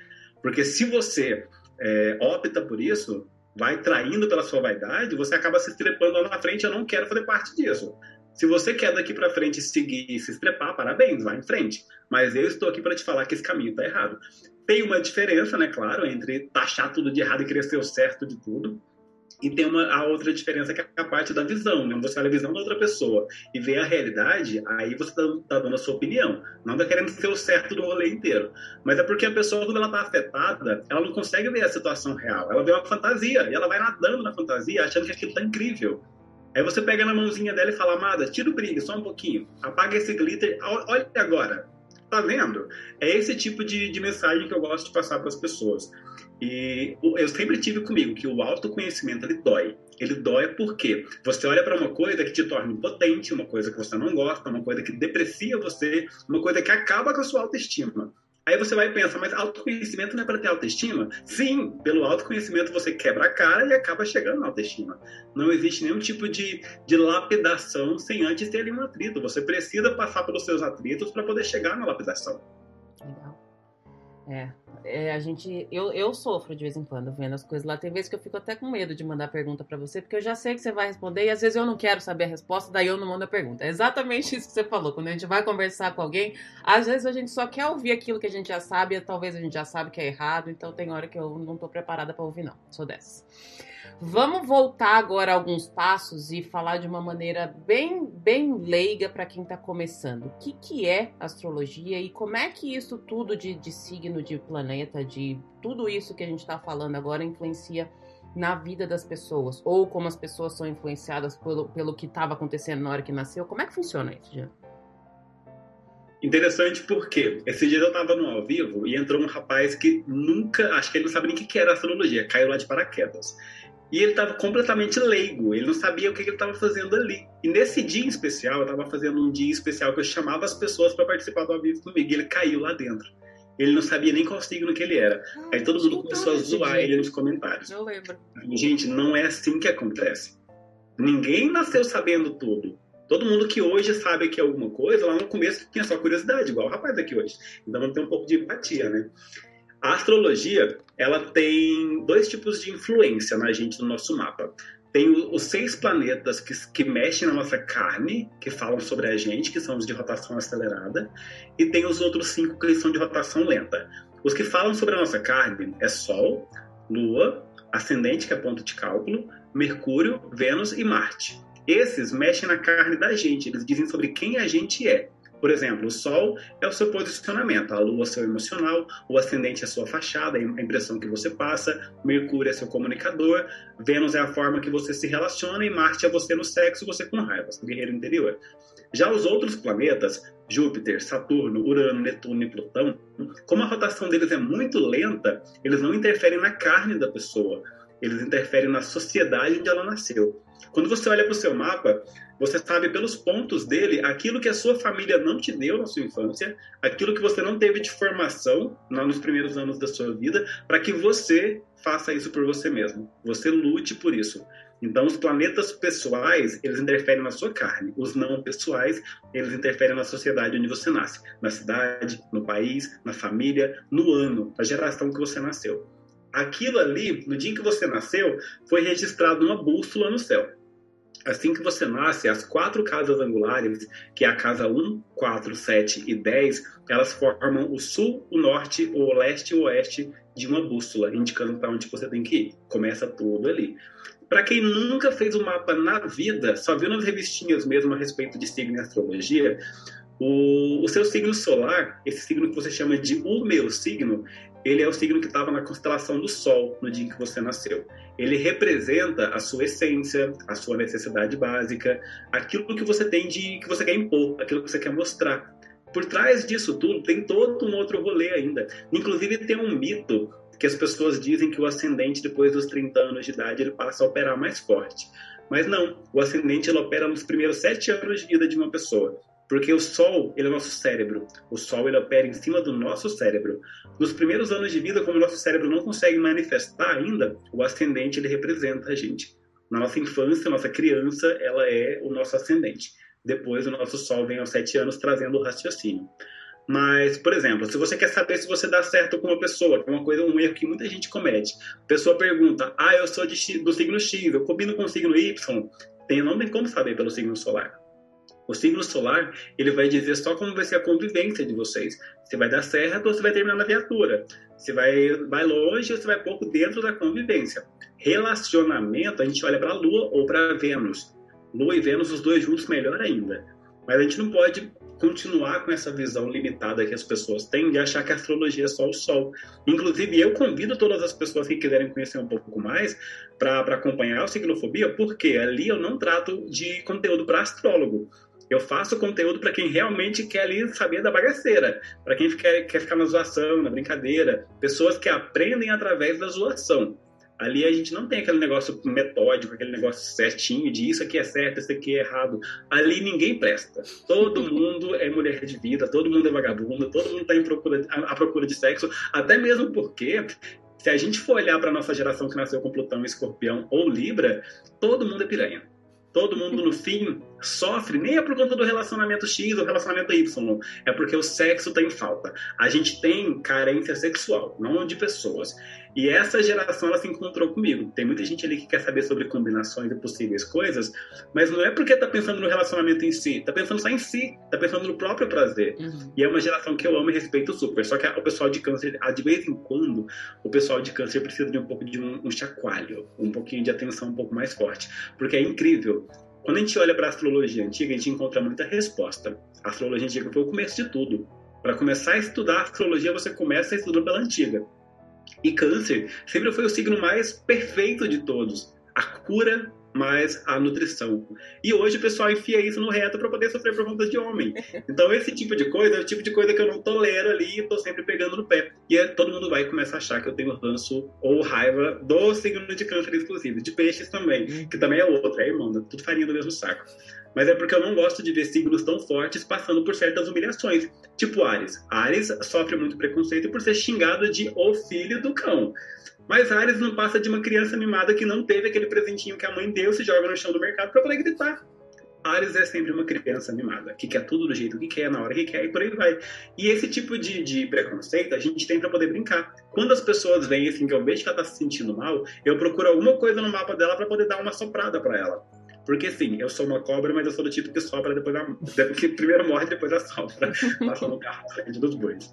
Porque se você é, opta por isso, vai traindo pela sua vaidade, você acaba se estrepando lá na frente. Eu não quero fazer parte disso. Se você quer daqui para frente seguir e se estrepar, parabéns, vá em frente. Mas eu estou aqui para te falar que esse caminho está errado. Tem uma diferença, né, claro, entre taxar tudo de errado e querer ser o certo de tudo. E tem uma, a outra diferença que é a parte da visão, né? Você olha a visão da outra pessoa e vê a realidade, aí você está tá dando a sua opinião. Não está querendo ser o certo do rolê inteiro. Mas é porque a pessoa, quando ela está afetada, ela não consegue ver a situação real. Ela vê uma fantasia e ela vai nadando na fantasia achando que aquilo está incrível. Aí você pega na mãozinha dela e fala, amada, tira o brilho, só um pouquinho. Apaga esse glitter, olha agora. Tá vendo? É esse tipo de, de mensagem que eu gosto de passar para as pessoas. E eu sempre tive comigo que o autoconhecimento ele dói. Ele dói porque você olha para uma coisa que te torna impotente, uma coisa que você não gosta, uma coisa que deprecia você, uma coisa que acaba com a sua autoestima. Aí você vai pensar, mas autoconhecimento não é para ter autoestima? Sim, pelo autoconhecimento você quebra a cara e acaba chegando na autoestima. Não existe nenhum tipo de, de lapidação sem antes ter ali um atrito. Você precisa passar pelos seus atritos para poder chegar na lapidação. Legal. É, é, a gente. Eu, eu sofro de vez em quando vendo as coisas lá. Tem vezes que eu fico até com medo de mandar pergunta para você, porque eu já sei que você vai responder e às vezes eu não quero saber a resposta, daí eu não mando a pergunta. É exatamente isso que você falou. Quando a gente vai conversar com alguém, às vezes a gente só quer ouvir aquilo que a gente já sabe, e talvez a gente já sabe que é errado, então tem hora que eu não tô preparada para ouvir, não. Sou dessas. Vamos voltar agora alguns passos e falar de uma maneira bem, bem leiga para quem está começando. O que, que é astrologia e como é que isso tudo de, de signo, de planeta, de tudo isso que a gente está falando agora influencia na vida das pessoas? Ou como as pessoas são influenciadas pelo, pelo que estava acontecendo na hora que nasceu? Como é que funciona isso, Jean? Interessante porque esse dia eu estava no ao vivo e entrou um rapaz que nunca, acho que ele não sabe nem o que era astrologia, caiu lá de paraquedas. E ele estava completamente leigo, ele não sabia o que, ele estava fazendo ali. E nesse dia em especial, eu estava fazendo um dia especial que eu chamava as pessoas para participar do ao vivo comigo, e ele caiu lá dentro. Ele não sabia nem qual signo que ele era. Ah, Aí todo mundo começou a zoar ele nos comentários. Eu lembro. Gente, não é assim que acontece. Ninguém nasceu sabendo tudo. Todo mundo que hoje sabe que é alguma coisa, lá no começo tinha só curiosidade, igual o rapaz aqui hoje. Então vamos ter um pouco de empatia, né? A astrologia, ela tem dois tipos de influência na gente no nosso mapa. Tem os seis planetas que, que mexem na nossa carne, que falam sobre a gente, que são os de rotação acelerada, e tem os outros cinco que são de rotação lenta. Os que falam sobre a nossa carne é Sol, Lua, Ascendente, que é ponto de cálculo, Mercúrio, Vênus e Marte. Esses mexem na carne da gente, eles dizem sobre quem a gente é. Por exemplo, o Sol é o seu posicionamento, a Lua é o seu emocional, o ascendente é a sua fachada, a impressão que você passa, Mercúrio é seu comunicador, Vênus é a forma que você se relaciona e Marte é você no sexo, você com raiva, seu guerreiro interior. Já os outros planetas, Júpiter, Saturno, Urano, Netuno e Plutão, como a rotação deles é muito lenta, eles não interferem na carne da pessoa, eles interferem na sociedade onde ela nasceu. Quando você olha para o seu mapa, você sabe pelos pontos dele aquilo que a sua família não te deu na sua infância, aquilo que você não teve de formação nos primeiros anos da sua vida, para que você faça isso por você mesmo. Você lute por isso. Então, os planetas pessoais, eles interferem na sua carne. Os não pessoais, eles interferem na sociedade onde você nasce. Na cidade, no país, na família, no ano, na geração que você nasceu. Aquilo ali, no dia em que você nasceu, foi registrado numa bússola no céu. Assim que você nasce, as quatro casas angulares, que é a casa 1, 4, 7 e 10, elas formam o sul, o norte, o leste e o oeste de uma bússola, indicando para onde você tem que ir. Começa tudo ali. Para quem nunca fez um mapa na vida, só viu nas revistinhas mesmo a respeito de signo e astrologia, o, o seu signo solar, esse signo que você chama de o meu signo, ele é o signo que estava na constelação do Sol no dia em que você nasceu. Ele representa a sua essência, a sua necessidade básica, aquilo que você tem de que você quer impor, aquilo que você quer mostrar. Por trás disso tudo tem todo um outro rolê ainda. Inclusive tem um mito que as pessoas dizem que o ascendente depois dos 30 anos de idade ele passa a operar mais forte. Mas não, o ascendente ele opera nos primeiros sete anos de vida de uma pessoa. Porque o Sol, ele é o nosso cérebro. O Sol, ele opera em cima do nosso cérebro. Nos primeiros anos de vida, como o nosso cérebro não consegue manifestar ainda, o ascendente, ele representa a gente. Na nossa infância, nossa criança, ela é o nosso ascendente. Depois, o nosso Sol vem aos sete anos trazendo o raciocínio. Mas, por exemplo, se você quer saber se você dá certo com uma pessoa, que é uma coisa, um erro que muita gente comete. A pessoa pergunta: "Ah, eu sou de, do signo X, eu combino com o signo Y". Tem, não tem como saber pelo signo solar. O signo solar, ele vai dizer só como vai ser a convivência de vocês. Se vai dar certo ou se vai terminar na viatura. Se vai, vai longe ou se vai pouco dentro da convivência. Relacionamento, a gente olha para a Lua ou para Vênus. Lua e Vênus, os dois juntos, melhor ainda. Mas a gente não pode continuar com essa visão limitada que as pessoas têm de achar que a astrologia é só o Sol. Inclusive, eu convido todas as pessoas que quiserem conhecer um pouco mais para acompanhar o Signofobia, porque ali eu não trato de conteúdo para astrólogo. Eu faço conteúdo para quem realmente quer ali saber da bagaceira, para quem quer, quer ficar na zoação, na brincadeira, pessoas que aprendem através da zoação. Ali a gente não tem aquele negócio metódico, aquele negócio certinho de isso aqui é certo, isso aqui é errado. Ali ninguém presta. Todo *laughs* mundo é mulher de vida, todo mundo é vagabundo, todo mundo está procura, à procura de sexo, até mesmo porque se a gente for olhar para a nossa geração que nasceu com Plutão, Escorpião ou Libra, todo mundo é piranha. Todo mundo, no fim, sofre, nem é por conta do relacionamento X ou relacionamento Y, é porque o sexo está em falta. A gente tem carência sexual, não de pessoas. E essa geração ela se encontrou comigo. Tem muita gente ali que quer saber sobre combinações e possíveis coisas, mas não é porque tá pensando no relacionamento em si, tá pensando só em si, tá pensando no próprio prazer. Uhum. E é uma geração que eu amo e respeito super. Só que o pessoal de câncer, de vez em quando, o pessoal de câncer precisa de um pouco de um, um chacoalho, um pouquinho de atenção um pouco mais forte, porque é incrível. Quando a gente olha para a astrologia antiga, a gente encontra muita resposta. A astrologia antiga foi o começo de tudo. Para começar a estudar a astrologia, você começa a estudar pela antiga. E câncer sempre foi o signo mais perfeito de todos. A cura mais a nutrição. E hoje o pessoal enfia isso no reto para poder sofrer por conta de homem. Então esse tipo de coisa é o tipo de coisa que eu não tolero ali e tô sempre pegando no pé. E é, todo mundo vai começar a achar que eu tenho ranço ou raiva do signo de câncer exclusivo, de peixes também, que também é outro, é irmão, tudo farinha do mesmo saco mas é porque eu não gosto de ver tão fortes passando por certas humilhações. Tipo Ares. Ares sofre muito preconceito por ser xingado de o filho do cão. Mas Ares não passa de uma criança mimada que não teve aquele presentinho que a mãe deu, se joga no chão do mercado para poder gritar. Ares é sempre uma criança mimada, que quer tudo do jeito que quer, na hora que quer e por aí vai. E esse tipo de, de preconceito a gente tem para poder brincar. Quando as pessoas veem assim que eu vejo que ela tá se sentindo mal, eu procuro alguma coisa no mapa dela para poder dar uma soprada para ela. Porque sim, eu sou uma cobra, mas eu sou do tipo que sopra depois da. Que primeiro morre, depois assopra. *laughs* Passa no carro na frente dos bois.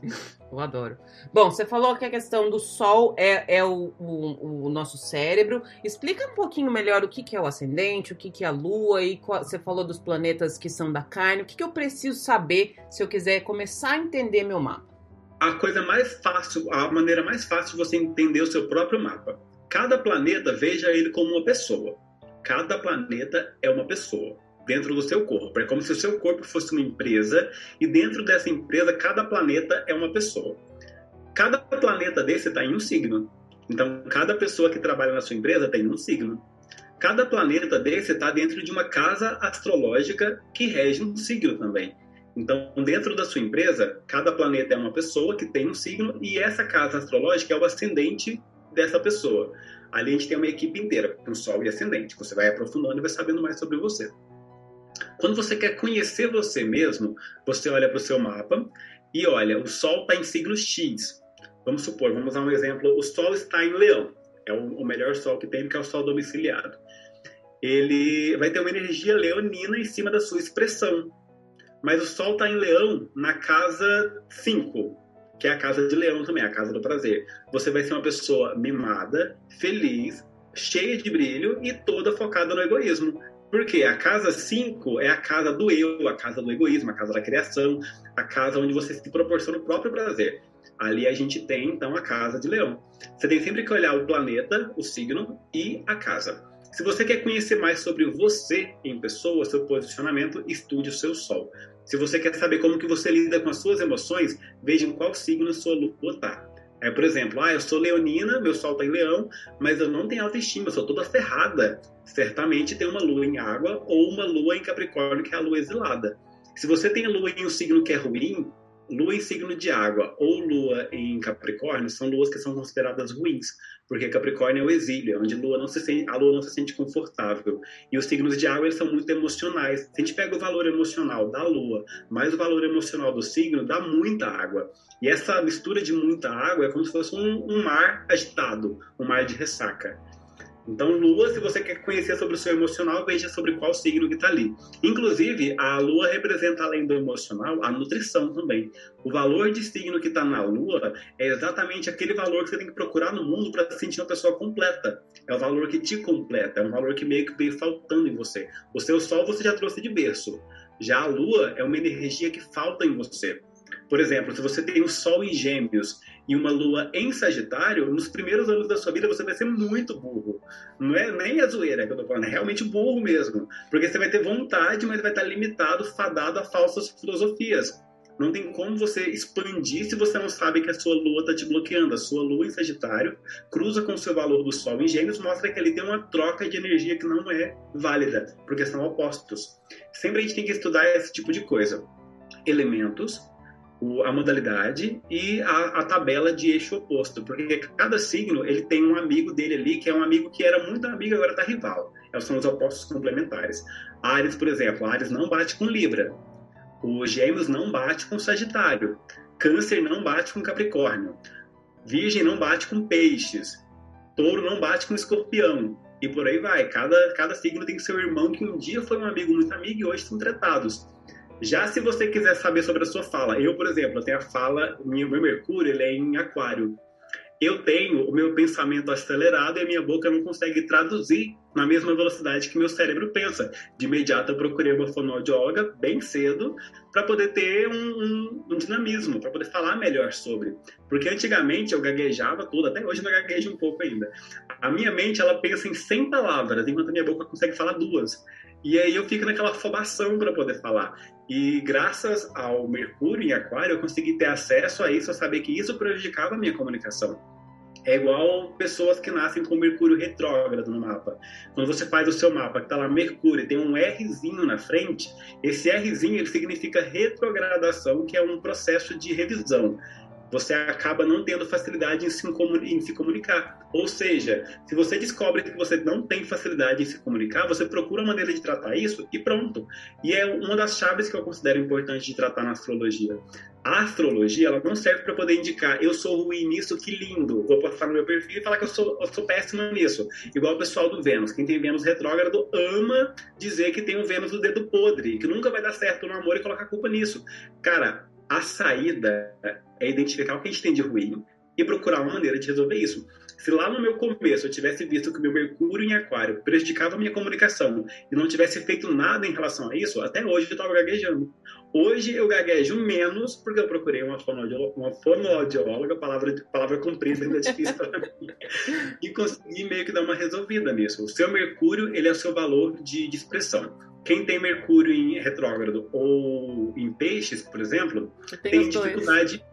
Eu adoro. Bom, você falou que a questão do sol é, é o, o, o, nosso cérebro. Explica um pouquinho melhor o que, que é o ascendente, o que, que é a lua, e qual, você falou dos planetas que são da carne. O que, que eu preciso saber se eu quiser começar a entender meu mapa? A coisa mais fácil, a maneira mais fácil de você entender o seu próprio mapa. Cada planeta, veja ele como uma pessoa cada planeta é uma pessoa dentro do seu corpo. É como se o seu corpo fosse uma empresa e dentro dessa empresa cada planeta é uma pessoa. Cada planeta desse está em um signo. Então, cada pessoa que trabalha na sua empresa tem um signo. Cada planeta desse está dentro de uma casa astrológica que rege um signo também. Então, dentro da sua empresa, cada planeta é uma pessoa que tem um signo e essa casa astrológica é o ascendente dessa pessoa. Ali a gente tem uma equipe inteira, com Sol e Ascendente. Você vai aprofundando e vai sabendo mais sobre você. Quando você quer conhecer você mesmo, você olha para o seu mapa e olha, o Sol está em signo X. Vamos supor, vamos dar um exemplo, o Sol está em Leão. É o melhor Sol que tem, que é o Sol domiciliado. Ele vai ter uma energia leonina em cima da sua expressão. Mas o Sol está em Leão na casa 5, que é a casa de leão também, a casa do prazer. Você vai ser uma pessoa mimada, feliz, cheia de brilho e toda focada no egoísmo. Porque a casa 5 é a casa do eu, a casa do egoísmo, a casa da criação, a casa onde você se proporciona o próprio prazer. Ali a gente tem, então, a casa de leão. Você tem sempre que olhar o planeta, o signo e a casa. Se você quer conhecer mais sobre você em pessoa, seu posicionamento, estude o seu sol. Se você quer saber como que você lida com as suas emoções, veja em qual signo sua lua está. É, por exemplo, ah, eu sou leonina, meu sol está em leão, mas eu não tenho autoestima, sou toda ferrada. Certamente tem uma lua em água ou uma lua em capricórnio, que é a lua exilada. Se você tem a lua em um signo que é ruim, lua em signo de água ou lua em Capricórnio são luas que são consideradas ruins, porque Capricórnio é o exílio, onde a lua não se sente, a lua não se sente confortável. E os signos de água eles são muito emocionais. Se a gente pega o valor emocional da lua mais o valor emocional do signo, dá muita água. E essa mistura de muita água é como se fosse um, um mar agitado, um mar de ressaca. Então, Lua, se você quer conhecer sobre o seu emocional, veja sobre qual signo que está ali. Inclusive, a Lua representa, além do emocional, a nutrição também. O valor de signo que está na Lua é exatamente aquele valor que você tem que procurar no mundo para se sentir uma pessoa completa. É o valor que te completa, é um valor que meio que veio faltando em você. O seu Sol você já trouxe de berço. Já a Lua é uma energia que falta em você. Por exemplo, se você tem o Sol em Gêmeos e uma Lua em Sagitário, nos primeiros anos da sua vida você vai ser muito burro. Não é nem a zoeira que eu tô falando, é realmente burro mesmo. Porque você vai ter vontade, mas vai estar limitado, fadado a falsas filosofias. Não tem como você expandir se você não sabe que a sua lua está te bloqueando. A sua lua em Sagitário cruza com o seu valor do Sol em Gêmeos, mostra que ali tem uma troca de energia que não é válida, porque são opostos. Sempre a gente tem que estudar esse tipo de coisa. Elementos o, a modalidade e a, a, tabela de eixo oposto, porque cada signo ele tem um amigo dele ali que é um amigo que era muito amigo agora está rival. É, são os opostos complementares. Ares, por exemplo, Ares não bate com Libra. O Gêmeos não bate com Sagitário. Câncer não bate com Capricórnio. Virgem não bate com Peixes. Touro não bate com Escorpião. E por aí vai. Cada, cada signo tem seu irmão que um dia foi um amigo muito amigo e hoje são tratados. Já se você quiser saber sobre a sua fala, eu, por exemplo, tenho a fala, meu Mercúrio ele é em aquário. Eu tenho o meu pensamento acelerado e a minha boca não consegue traduzir na mesma velocidade que meu cérebro pensa. De imediato eu procurei uma fonoaudióloga bem cedo para poder ter um, um, um dinamismo, para poder falar melhor sobre. Porque antigamente eu gaguejava tudo, até hoje eu gaguejo um pouco ainda. A minha mente ela pensa em 100 palavras, enquanto a minha boca consegue falar duas. E aí eu fico naquela afobação para poder falar. E graças ao Mercúrio em Aquário, eu consegui ter acesso a isso, a saber que isso prejudicava a minha comunicação. É igual pessoas que nascem com Mercúrio retrógrado no mapa. Quando você faz o seu mapa, que está lá Mercúrio, tem um Rzinho na frente, esse Rzinho ele significa retrogradação, que é um processo de revisão você acaba não tendo facilidade em se, em se, comunicar. Ou seja, se você descobre que você não tem facilidade em se comunicar, você procura uma maneira de tratar isso e pronto. E é uma das chaves que eu considero importante de tratar na astrologia. A astrologia ela não serve para poder indicar eu sou ruim nisso, que lindo, vou postar no meu perfil e falar que eu sou, eu sou péssima nisso. Igual o pessoal do Vênus. Quem tem Vênus retrógrado ama dizer que tem o Vênus do dedo podre, que nunca vai dar certo no amor e colocar culpa nisso. Cara, a saída é identificar o que a gente tem de ruim e procurar uma maneira de resolver isso. Se lá no meu começo eu tivesse visto que o meu Mercúrio em Aquário prejudicava a minha comunicação e não tivesse feito nada em relação a isso, até hoje eu estava gaguejando. Hoje eu gaguejo menos porque eu procurei uma fonoaudióloga, uma fonoaudióloga palavra, palavra comprida, ainda é difícil para mim, e consegui meio que dar uma resolvida nisso. O seu Mercúrio, ele é o seu valor de, de expressão. Quem tem Mercúrio em retrógrado ou em peixes, por exemplo, tem dificuldade,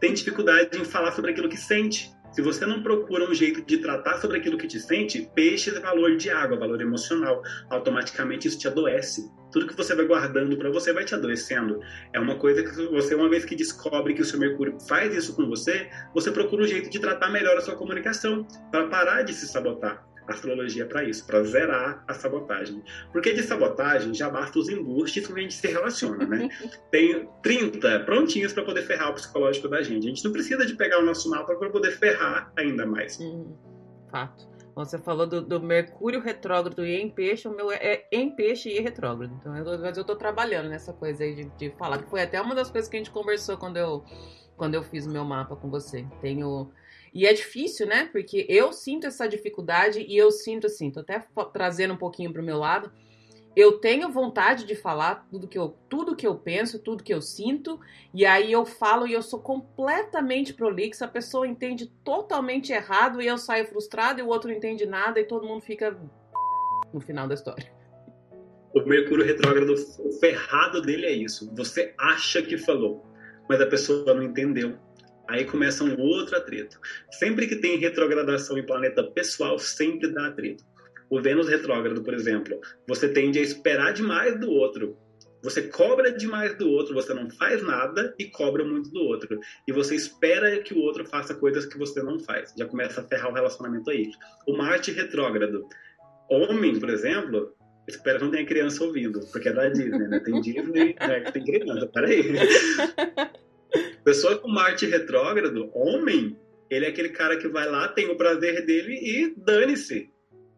tem dificuldade em falar sobre aquilo que sente. Se você não procura um jeito de tratar sobre aquilo que te sente, peixes é valor de água, valor emocional. Automaticamente isso te adoece. Tudo que você vai guardando para você vai te adoecendo. É uma coisa que você, uma vez que descobre que o seu Mercúrio faz isso com você, você procura um jeito de tratar melhor a sua comunicação, para parar de se sabotar astrologia para isso, para zerar a sabotagem. Porque de sabotagem já basta os embustes que a gente se relaciona, né? *laughs* Tem 30 prontinhos para poder ferrar o psicológico da gente. A gente não precisa de pegar o nosso mapa para poder ferrar ainda mais. Hum, fato. Você falou do, do, Mercúrio retrógrado e em peixe, o meu é, é em peixe e retrógrado. Então, eu, mas eu tô trabalhando nessa coisa aí de, de falar, que foi até uma das coisas que a gente conversou quando eu, quando eu fiz o meu mapa com você. Tenho e é difícil, né? Porque eu sinto essa dificuldade e eu sinto assim, tô até trazendo um pouquinho pro meu lado. Eu tenho vontade de falar tudo que eu, tudo que eu penso, tudo que eu sinto, e aí eu falo e eu sou completamente prolixa, a pessoa entende totalmente errado e eu saio frustrado e o outro não entende nada e todo mundo fica *laughs* no final da história. O Mercúrio retrógrado, ferrado dele é isso. Você acha que falou, mas a pessoa não entendeu Aí começa um outro atrito. Sempre que tem retrogradação em planeta pessoal, sempre dá atrito. O Vênus retrógrado, por exemplo, você tende a esperar demais do outro. Você cobra demais do outro, você não faz nada e cobra muito do outro. E você espera que o outro faça coisas que você não faz. Já começa a ferrar o relacionamento aí. O Marte retrógrado. Homem, por exemplo, espero que não tenha criança ouvindo, porque é da Disney, né? Tem Disney, né? tem criança, peraí. *laughs* Pessoa com Marte retrógrado, homem, ele é aquele cara que vai lá, tem o prazer dele e dane-se.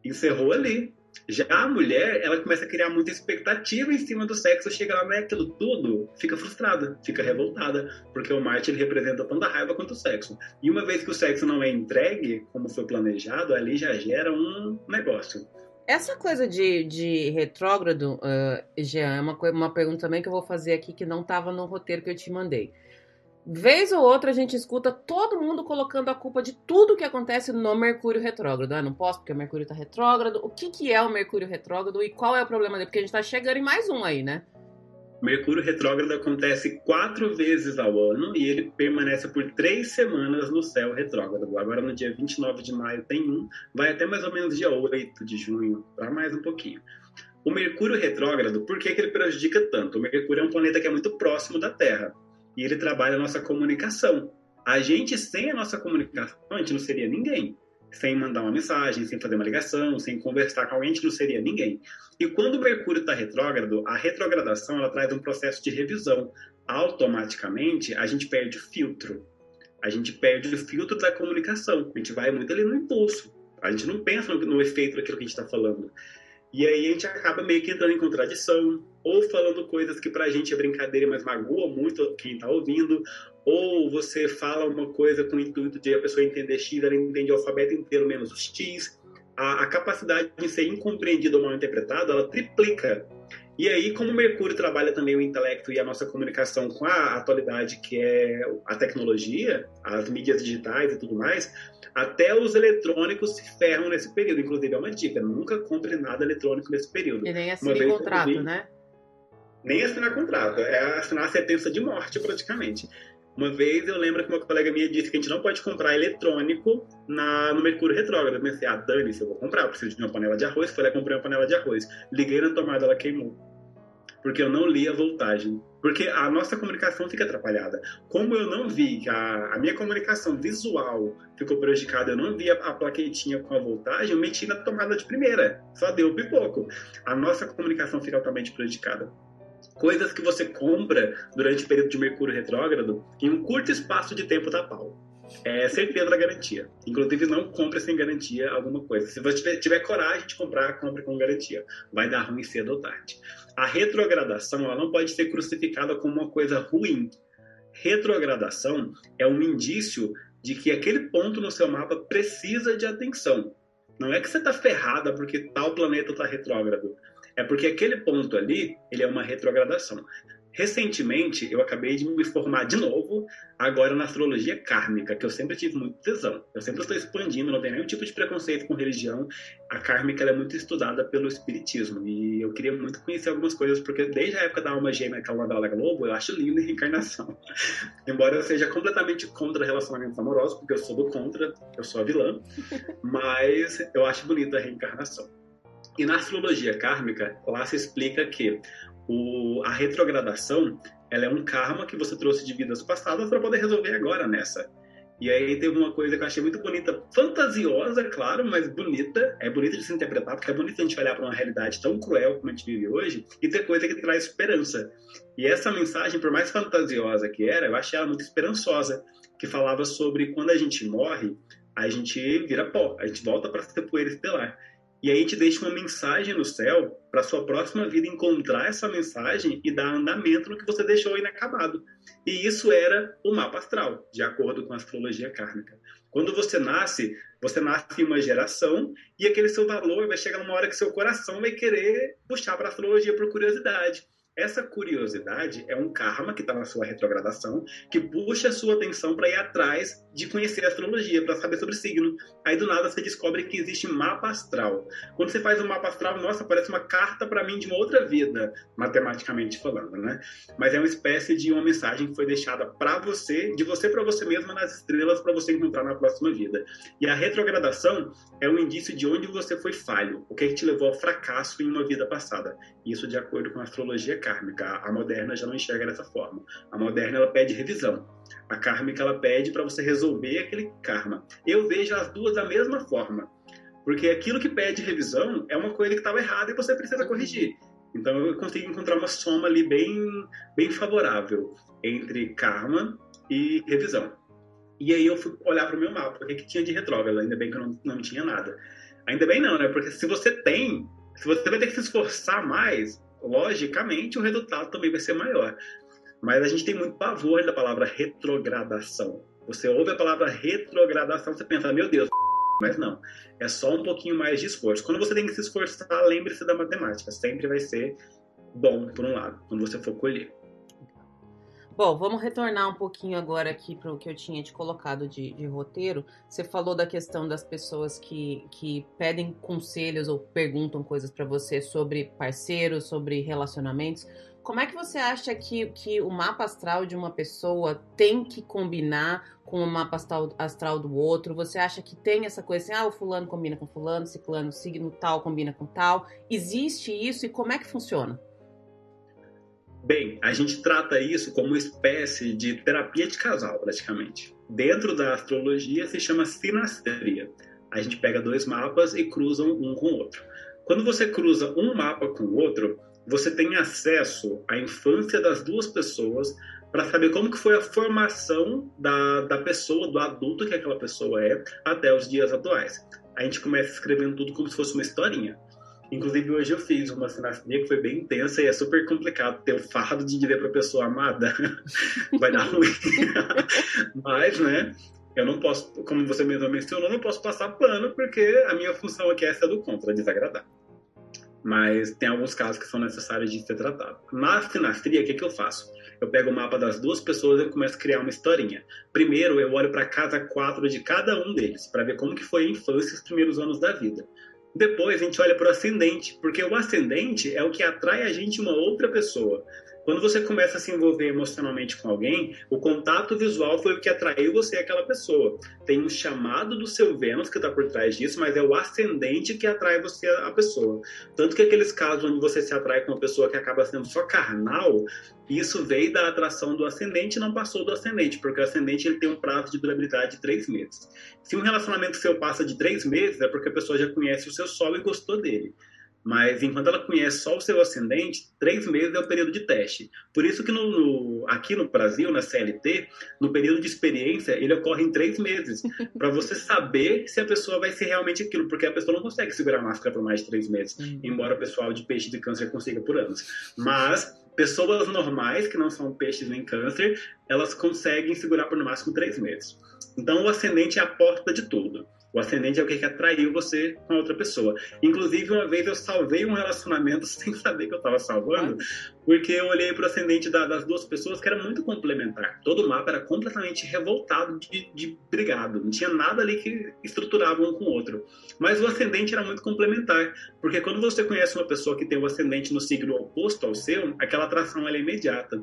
Encerrou ali. Já a mulher, ela começa a criar muita expectativa em cima do sexo, chega lá, não aquilo tudo, fica frustrada, fica revoltada, porque o Marte ele representa tanta raiva quanto o sexo. E uma vez que o sexo não é entregue, como foi planejado, ali já gera um negócio. Essa coisa de, de retrógrado, uh, Jean, é uma, uma pergunta também que eu vou fazer aqui que não estava no roteiro que eu te mandei. Vez ou outra a gente escuta todo mundo colocando a culpa de tudo que acontece no Mercúrio retrógrado. Ah, não posso porque o Mercúrio está retrógrado. O que, que é o Mercúrio retrógrado e qual é o problema dele? Porque a gente está chegando em mais um aí, né? Mercúrio retrógrado acontece quatro vezes ao ano e ele permanece por três semanas no céu retrógrado. Agora, no dia 29 de maio, tem um, vai até mais ou menos dia 8 de junho, para mais um pouquinho. O Mercúrio retrógrado, por que, que ele prejudica tanto? O Mercúrio é um planeta que é muito próximo da Terra e ele trabalha a nossa comunicação. A gente, sem a nossa comunicação, a gente não seria ninguém. Sem mandar uma mensagem, sem fazer uma ligação, sem conversar com alguém, a gente não seria ninguém. E quando o Mercúrio está retrógrado, a retrogradação ela traz um processo de revisão. Automaticamente, a gente perde o filtro. A gente perde o filtro da comunicação. A gente vai muito ali no impulso. A gente não pensa no, no efeito daquilo que a gente está falando. E aí a gente acaba meio que entrando em contradição, ou falando coisas que pra gente é brincadeira, mas magoa muito quem tá ouvindo, ou você fala uma coisa com o intuito de a pessoa entender X, ela entende o alfabeto inteiro menos os X. A, a capacidade de ser incompreendido ou mal interpretado, ela triplica. E aí, como Mercúrio trabalha também o intelecto e a nossa comunicação com a atualidade, que é a tecnologia, as mídias digitais e tudo mais, até os eletrônicos se ferram nesse período. Inclusive, é uma dica: nunca compre nada eletrônico nesse período. E nem assine contrato, né? Nem assinar contrato. É assinar sentença de morte, praticamente. Uma vez eu lembro que uma colega minha disse que a gente não pode comprar eletrônico na, no Mercúrio Retrógrado. Eu pensei, ah, dane-se, eu vou comprar, eu preciso de uma panela de arroz. E comprei uma panela de arroz. Liguei na tomada, ela queimou. Porque eu não li a voltagem. Porque a nossa comunicação fica atrapalhada. Como eu não vi a, a minha comunicação visual ficou prejudicada, eu não vi a, a, plaquetinha com a voltagem, eu meti na tomada de primeira. Só deu pipoco. A nossa comunicação fica altamente prejudicada. Coisas que você compra durante o período de Mercúrio retrógrado, em um curto espaço de tempo da pau. É certeza da garantia. Inclusive, não compre sem garantia alguma coisa. Se você tiver, tiver coragem de comprar, compre com garantia. Vai dar ruim cedo ou tarde. A retrogradação ela não pode ser crucificada como uma coisa ruim. Retrogradação é um indício de que aquele ponto no seu mapa precisa de atenção. Não é que você está ferrada porque tal planeta está retrógrado. É porque aquele ponto ali, ele é uma retrogradação. Recentemente, eu acabei de me formar de novo, agora na astrologia kármica, que eu sempre tive muito tesão. Eu sempre estou expandindo, não tenho nenhum tipo de preconceito com religião. A kármica é muito estudada pelo espiritismo. E eu queria muito conhecer algumas coisas, porque desde a época da Alma Gêmea, aquela novela da Globo, eu acho linda a reencarnação. *laughs* Embora eu seja completamente contra relacionamentos amorosos, porque eu sou do contra, eu sou a vilã. *laughs* Mas eu acho bonita a reencarnação. E na astrologia kármica, lá se explica que o, a retrogradação ela é um karma que você trouxe de vidas passadas para poder resolver agora nessa. E aí teve uma coisa que eu achei muito bonita, fantasiosa, claro, mas bonita. É bonita de se interpretar, porque é bonito a gente olhar para uma realidade tão cruel como a gente vive hoje e ter coisa que traz esperança. E essa mensagem, por mais fantasiosa que era, eu achei ela muito esperançosa, que falava sobre quando a gente morre, a gente vira pó, a gente volta para ser poeira estelar. E aí gente deixa uma mensagem no céu para sua próxima vida encontrar essa mensagem e dar andamento no que você deixou inacabado. E isso era o mapa astral, de acordo com a astrologia kármica. Quando você nasce, você nasce em uma geração e aquele seu valor vai chegar numa hora que seu coração vai querer puxar para a astrologia por curiosidade. Essa curiosidade é um karma que está na sua retrogradação, que puxa a sua atenção para ir atrás de conhecer a astrologia, para saber sobre signo. Aí do nada você descobre que existe mapa astral. Quando você faz um mapa astral, nossa, parece uma carta para mim de uma outra vida, matematicamente falando, né? Mas é uma espécie de uma mensagem que foi deixada para você, de você para você mesma nas estrelas para você encontrar na próxima vida. E a retrogradação é um indício de onde você foi falho, o que te levou ao fracasso em uma vida passada. Isso de acordo com a astrologia kármica. A moderna já não enxerga dessa forma. A moderna ela pede revisão. A kármica ela pede para você resolver aquele karma. Eu vejo as duas da mesma forma. Porque aquilo que pede revisão é uma coisa que estava errada e você precisa corrigir. Então eu consigo encontrar uma soma ali bem, bem favorável entre karma e revisão. E aí eu fui olhar para o meu mapa, o que, tinha de retrógrado. Ainda bem que eu não, não tinha nada. Ainda bem não, né? Porque se você tem, se você vai ter que se esforçar mais, logicamente o resultado também vai ser maior. Mas a gente tem muito pavor da palavra retrogradação. Você ouve a palavra retrogradação, você pensa, meu Deus, mas não. É só um pouquinho mais de esforço. Quando você tem que se esforçar, lembre-se da matemática. Sempre vai ser bom, por um lado, quando você for colher. Bom, vamos retornar um pouquinho agora aqui para o que eu tinha te colocado de, de, roteiro. Você falou da questão das pessoas que, que pedem conselhos ou perguntam coisas para você sobre parceiros, sobre relacionamentos. Como é que você acha que, que o mapa astral de uma pessoa tem que combinar com o mapa astral, do outro? Você acha que tem essa coisa assim, ah, o fulano combina com fulano, ciclano, signo tal combina com tal? Existe isso e como é que funciona? Bem, a gente trata isso como uma espécie de terapia de casal, praticamente. Dentro da astrologia se chama sinastria. A gente pega dois mapas e cruza um com o outro. Quando você cruza um mapa com o outro, você tem acesso à infância das duas pessoas para saber como que foi a formação da, da pessoa, do adulto que aquela pessoa é, até os dias atuais. A gente começa escrevendo tudo como se fosse uma historinha. Inclusive, hoje eu fiz uma sinastria que foi bem intensa e é super complicado ter o fardo de dizer para a pessoa amada. *laughs* Vai dar ruim. *laughs* Mas, né, eu não posso, como você mesmo mencionou, não posso passar pano porque a minha função aqui é essa do contra, desagradar. Mas tem alguns casos que são necessários de ser tratado. Na sinastria, o que, que eu faço? Eu pego o mapa das duas pessoas e começo a criar uma historinha. Primeiro, eu olho para casa 4 de cada um deles, para ver como que foi a infância e os primeiros anos da vida. Depois a gente olha para o ascendente, porque o ascendente é o que atrai a gente uma outra pessoa. Quando você começa a se envolver emocionalmente com alguém, o contato visual foi o que atraiu você àquela pessoa. Tem um chamado do seu Vênus que está por trás disso, mas é o ascendente que atrai você à pessoa. Tanto que aqueles casos onde você se atrai com uma pessoa que acaba sendo só carnal, isso veio da atração do ascendente e não passou do ascendente, porque o ascendente ele tem um prazo de durabilidade de três meses. Se um relacionamento seu passa de três meses, é porque a pessoa já conhece o seu solo e gostou dele. Mas enquanto ela conhece só o seu ascendente, três meses é o período de teste. Por isso que no, no, aqui no Brasil, na CLT, no período de experiência, ele ocorre em três meses. *laughs* para você saber se a pessoa vai ser realmente aquilo. Porque a pessoa não consegue segurar a máscara por mais de três meses. Embora o pessoal de peixe de câncer consiga por anos. Mas pessoas normais, que não são peixes nem câncer, elas conseguem segurar por no máximo três meses. Então o ascendente é a porta de tudo. O ascendente é o que atraiu você com outra pessoa. Inclusive, uma vez eu salvei um relacionamento *laughs* sem saber que eu estava salvando, porque eu olhei para o ascendente das duas pessoas que era muito complementar. Todo o mapa era completamente revoltado de, de brigado. Não tinha nada ali que estruturava um com o outro. Mas o ascendente era muito complementar, porque quando você conhece uma pessoa que tem o ascendente no signo oposto ao seu, aquela atração é imediata.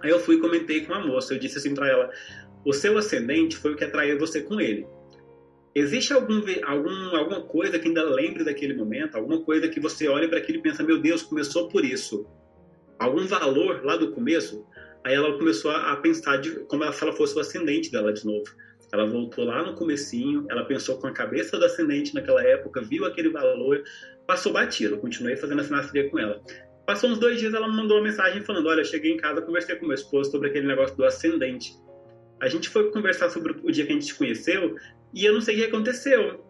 Aí eu fui e comentei com a moça, eu disse assim para ela: o seu ascendente foi o que atraiu você com ele. Existe algum, algum, alguma coisa que ainda lembre daquele momento? Alguma coisa que você olha para aquilo e pensa, meu Deus, começou por isso? Algum valor lá do começo? Aí ela começou a, pensar de, como se ela fosse o ascendente dela de novo. Ela voltou lá no comecinho, ela pensou com a cabeça do ascendente naquela época, viu aquele valor, passou batido. Continuei fazendo a sinastria com ela. Passou uns dois dias, ela me mandou uma mensagem falando: Olha, cheguei em casa, conversei com meu esposo sobre aquele negócio do ascendente. A gente foi conversar sobre o dia que a gente se conheceu e eu não sei o que aconteceu.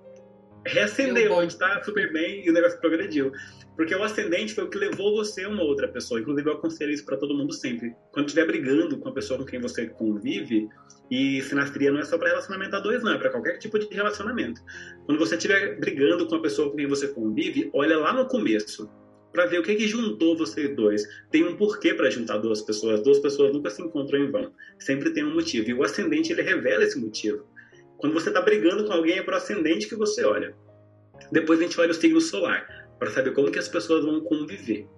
Reacendeu, a gente tá super bem e o negócio progrediu. Porque o ascendente foi o que levou você a uma outra pessoa. Inclusive, eu aconselho isso para todo mundo sempre. Quando estiver brigando com a pessoa com quem você convive, e sinastria não é só para relacionamento a dois, não, é para qualquer tipo de relacionamento. Quando você estiver brigando com a pessoa com quem você convive, olha lá no começo para ver o que, que juntou vocês dois. Tem um porquê para juntar duas pessoas. Duas pessoas nunca se encontram em vão. Sempre tem um motivo. E o ascendente ele revela esse motivo. Quando você está brigando com alguém, é para o ascendente que você olha. Depois a gente olha o signo solar, para saber como que as pessoas vão conviver.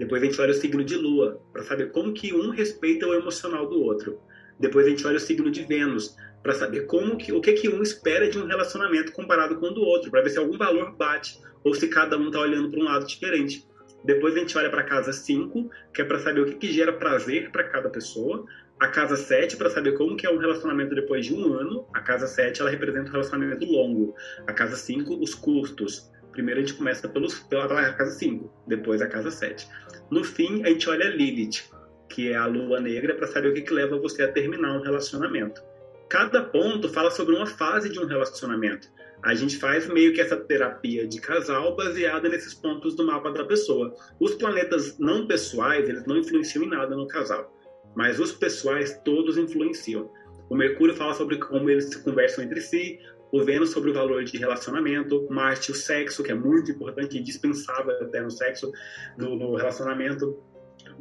Depois a gente olha o signo de lua, para saber como que um respeita o emocional do outro. Depois a gente olha o signo de Vênus, para saber como que, o que, que um espera de um relacionamento comparado com o do outro, para ver se algum valor bate ou se cada um está olhando para um lado diferente. Depois a gente olha para casa 5, que é para saber o que, que gera prazer para cada pessoa. A casa 7, para saber como que é um relacionamento depois de um ano. A casa 7, ela representa um relacionamento longo. A casa 5, os custos. Primeiro a gente começa pelos, pela casa 5, depois a casa 7. No fim, a gente olha a Lilith, que é a lua negra, para saber o que, que leva você a terminar um relacionamento. Cada ponto fala sobre uma fase de um relacionamento a gente faz meio que essa terapia de casal baseada nesses pontos do mapa da pessoa. Os planetas não pessoais, eles não influenciam em nada no casal, mas os pessoais todos influenciam. O Mercúrio fala sobre como eles conversam entre si, o Vênus sobre o valor de relacionamento, Marte o sexo, que é muito importante e dispensável até no sexo, no, no relacionamento.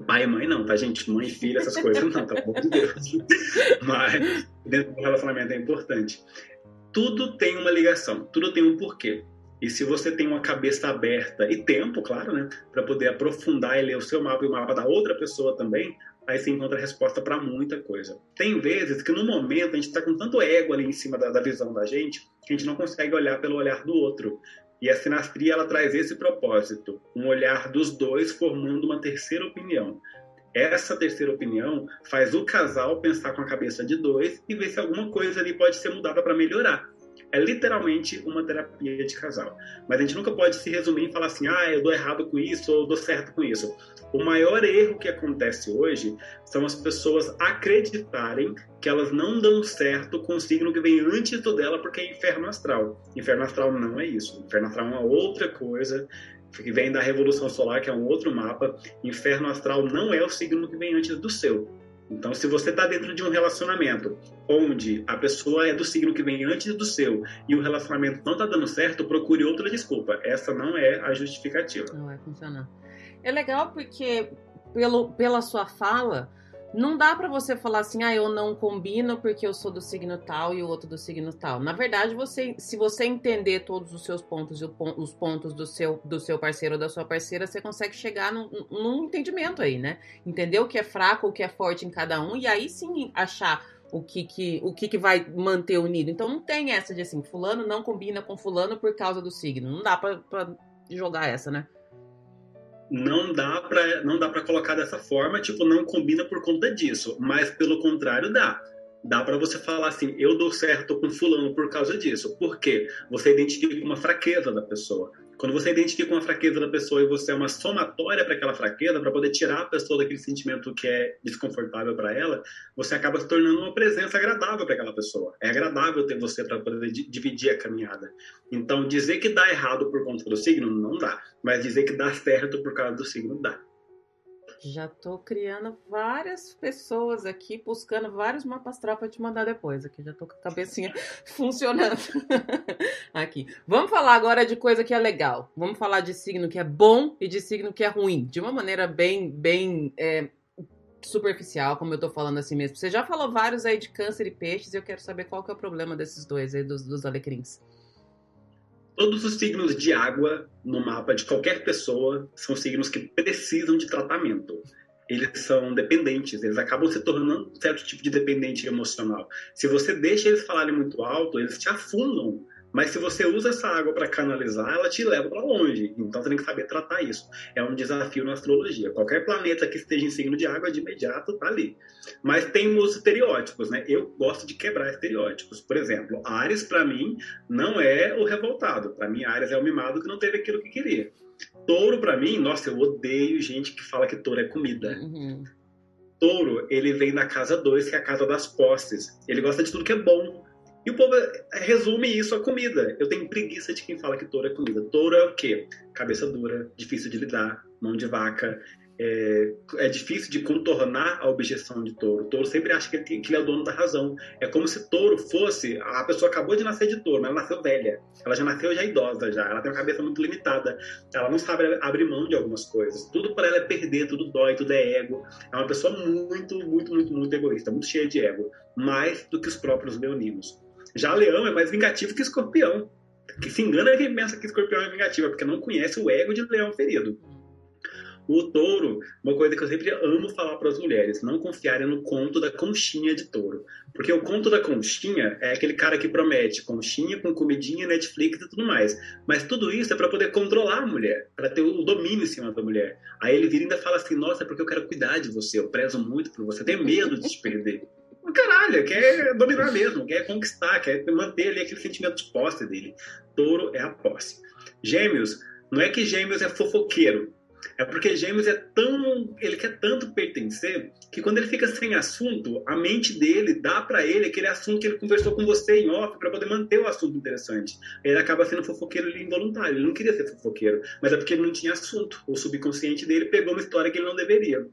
Pai e mãe não, tá, gente? Mãe e filha, essas coisas não, tá bom de Deus. *laughs* Mas dentro do relacionamento é importante tudo tem uma ligação, tudo tem um porquê. E se você tem uma cabeça aberta e tempo, claro, né, para poder aprofundar e ler o seu mapa e o mapa da outra pessoa também, aí você encontra resposta para muita coisa. Tem vezes que no momento a gente está com tanto ego ali em cima da, da, visão da gente que a gente não consegue olhar pelo olhar do outro. E a sinastria ela traz esse propósito, um olhar dos dois formando uma terceira opinião. Essa terceira opinião faz o casal pensar com a cabeça de dois e ver se alguma coisa ali pode ser mudada para melhorar. É literalmente uma terapia de casal. Mas a gente nunca pode se resumir em falar assim, ah, eu dou errado com isso ou eu dou certo com isso. O maior erro que acontece hoje são as pessoas acreditarem que elas não dão certo com o signo que vem antes do dela porque é inferno astral. Inferno astral não é isso. Inferno astral é uma outra coisa que vem da Revolução Solar, que é um outro mapa. Inferno astral não é o signo que vem antes do seu. Então, se você está dentro de um relacionamento onde a pessoa é do signo que vem antes do seu e o relacionamento não está dando certo, procure outra desculpa. Essa não é a justificativa. Não vai funcionar. É legal porque, pelo, pela sua fala, não dá para você falar assim, ah, eu não combino porque eu sou do signo tal e o outro do signo tal. Na verdade, você, se você entender todos os seus pontos e os pontos do seu, do seu parceiro ou da sua parceira, você consegue chegar num, num entendimento aí, né? Entender o que é fraco, o que é forte em cada um e aí sim achar o que que, o que que vai manter unido. Então não tem essa de assim, fulano não combina com fulano por causa do signo. Não dá pra jogar essa, né? Não dá para não dá para colocar dessa forma, tipo, não combina por conta disso, mas pelo contrário dá. Dá para você falar assim, eu dou certo com fulano por causa disso. Por quê? Você identifica uma fraqueza da pessoa. Quando você identifica uma fraqueza da pessoa e você é uma somatória para aquela fraqueza, para poder tirar a pessoa daquele sentimento que é desconfortável para ela, você acaba se tornando uma presença agradável para aquela pessoa. É agradável ter você para poder dividir a caminhada. Então, dizer que dá errado por conta do signo, não dá. Mas dizer que dá certo por causa do signo, dá. Já tô criando várias pessoas aqui, buscando vários mapas astral para te mandar depois. Aqui já tô com a cabecinha *laughs* funcionando. *laughs* aqui. Vamos falar agora de coisa que é legal. Vamos falar de signo que é bom e de signo que é ruim. De uma maneira bem, bem é, superficial, como eu tô falando assim mesmo. Você já falou vários aí de câncer e peixes, e eu quero saber qual que é o problema desses dois aí, dos, dos alecrins. Todos os signos de água no mapa de qualquer pessoa são signos que precisam de tratamento. Eles são dependentes, eles acabam se tornando um certo tipo de dependente emocional. Se você deixa eles falarem muito alto, eles te afundam mas se você usa essa água para canalizar, ela te leva para longe. Então você tem que saber tratar isso. É um desafio na astrologia. Qualquer planeta que esteja em signo de água, de imediato tá ali. Mas tem os estereótipos, né? Eu gosto de quebrar estereótipos. Por exemplo, Ares, para mim, não é o revoltado. Para mim, Ares é o mimado que não teve aquilo que queria. Touro, para mim, nossa, eu odeio gente que fala que touro é comida. Uhum. Touro, ele vem da casa 2, que é a casa das posses. Ele gosta de tudo que é bom. E o povo resume isso a comida. Eu tenho preguiça de quem fala que touro é comida. Touro é o quê? Cabeça dura, difícil de lidar, mão de vaca. É, é difícil de contornar a objeção de touro. Touro sempre acha que ele, que ele, é o dono da razão. É como se touro fosse. A pessoa acabou de nascer de touro, mas ela nasceu velha. Ela já nasceu já idosa, já. Ela tem uma cabeça muito limitada. Ela não sabe abrir mão de algumas coisas. Tudo para ela é perder, tudo dói, tudo é ego. É uma pessoa muito, muito, muito, muito egoísta, muito cheia de ego. Mais do que os próprios leoninos. Já leão é mais vingativo que escorpião. Que se engana quem pensa que escorpião é vingativo, é porque não conhece o ego de leão ferido. O touro, uma coisa que eu sempre amo falar para as mulheres, não confiarem no conto da conchinha de touro. Porque o conto da conchinha é aquele cara que promete conchinha com comidinha, Netflix e tudo mais. Mas tudo isso é para poder controlar a mulher, para ter o domínio em cima da mulher. Aí ele vira e ainda fala assim: Nossa, é porque eu quero cuidar de você, eu prezo muito por você, tenho medo de te perder. Caralho, quer dominar mesmo, quer conquistar, quer manter ali aquele sentimento de posse dele. Touro é a posse. Gêmeos, não é que Gêmeos é fofoqueiro, é porque Gêmeos é tão. Ele quer tanto pertencer que quando ele fica sem assunto, a mente dele dá para ele aquele assunto que ele conversou com você em off para poder manter o assunto interessante. Ele acaba sendo fofoqueiro involuntário. Ele não queria ser fofoqueiro, mas é porque ele não tinha assunto. O subconsciente dele pegou uma história que ele não deveria.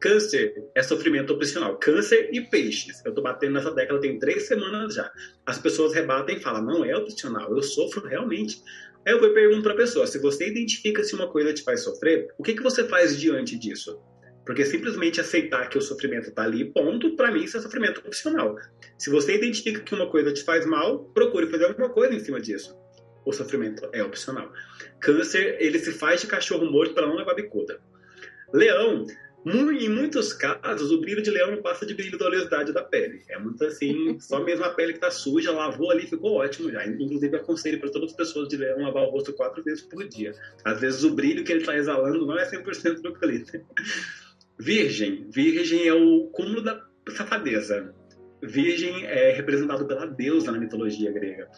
Câncer é sofrimento opcional. Câncer e peixes. Eu tô batendo nessa década tem três semanas já. As pessoas rebatem e falam: não é opcional, eu sofro realmente. Aí eu pergunto para a pessoa: se você identifica se uma coisa te faz sofrer, o que, que você faz diante disso? Porque simplesmente aceitar que o sofrimento está ali, ponto, para mim isso é sofrimento opcional. Se você identifica que uma coisa te faz mal, procure fazer alguma coisa em cima disso. O sofrimento é opcional. Câncer, ele se faz de cachorro morto para não levar bicuda. Leão, em muitos casos, o brilho de leão não passa de brilho da oleosidade da pele. É muito assim, *laughs* só mesmo a pele que está suja, lavou ali, ficou ótimo já. Inclusive, aconselho para todas as pessoas de leão lavar o rosto quatro vezes por dia. Às vezes, o brilho que ele está exalando não é 100% do eucalipto. Virgem. Virgem é o cúmulo da safadeza. Virgem é representado pela deusa na mitologia grega.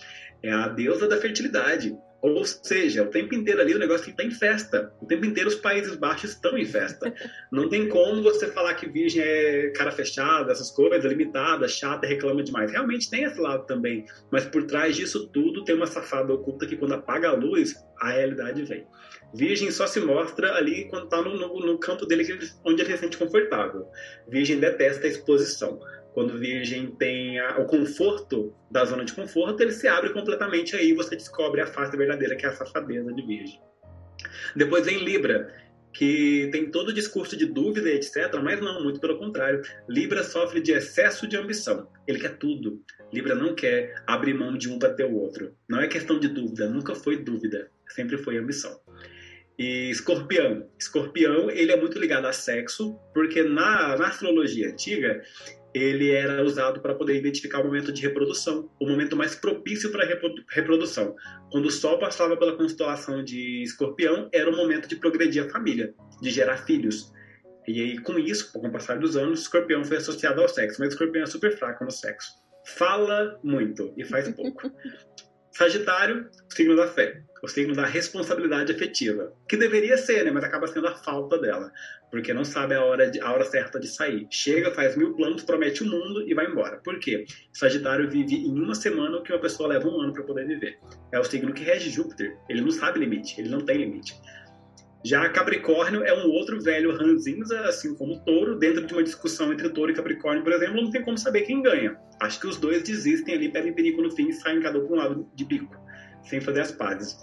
É a deusa da fertilidade. Ou seja, o tempo inteiro ali o negócio está em festa. O tempo inteiro os Países Baixos estão em festa. Não tem como você falar que virgem é cara fechada, essas coisas, limitada, chata, reclama demais. Realmente tem esse lado também. Mas por trás disso tudo tem uma safada oculta que quando apaga a luz, a realidade vem. Virgem só se mostra ali quando está no, no, no, dele onde ele se sente confortável. Virgem detesta a exposição. Quando virgem tem a, o conforto da zona de conforto, ele se abre completamente aí você descobre a face verdadeira, que é a safadeza de virgem. Depois vem Libra, que tem todo o discurso de dúvida e etc., mas não, muito pelo contrário. Libra sofre de excesso de ambição. Ele quer tudo. Libra não quer abrir mão de um para ter o outro. Não é questão de dúvida, nunca foi dúvida, sempre foi ambição. E escorpião. Escorpião, ele é muito ligado a sexo, porque na, na astrologia antiga, ele era usado para poder identificar o momento de reprodução, o momento mais propício para reprodução. Quando o Sol passava pela constelação de Escorpião, era o momento de progredir a família, de gerar filhos. E aí, com isso, com o passar dos anos, Escorpião foi associado ao sexo, mas Escorpião é super fraco no sexo. Fala muito e faz pouco. *laughs* Sagitário, signo da fé, o signo da responsabilidade afetiva, que deveria ser, né, mas acaba sendo a falta dela, porque não sabe a hora, de, a hora certa de sair. Chega, faz mil planos, promete o mundo e vai embora. Por quê? Sagitário vive em uma semana o que uma pessoa leva um ano para poder viver. É o signo que rege Júpiter. Ele não sabe limite, ele não tem limite. Já Capricórnio é um outro velho ranzinza, assim como Touro. Dentro de uma discussão entre Touro e Capricórnio, por exemplo, não tem como saber quem ganha. Acho que os dois desistem ali, perdem perigo no fim e saem cada um para um lado de bico, sem fazer as pazes.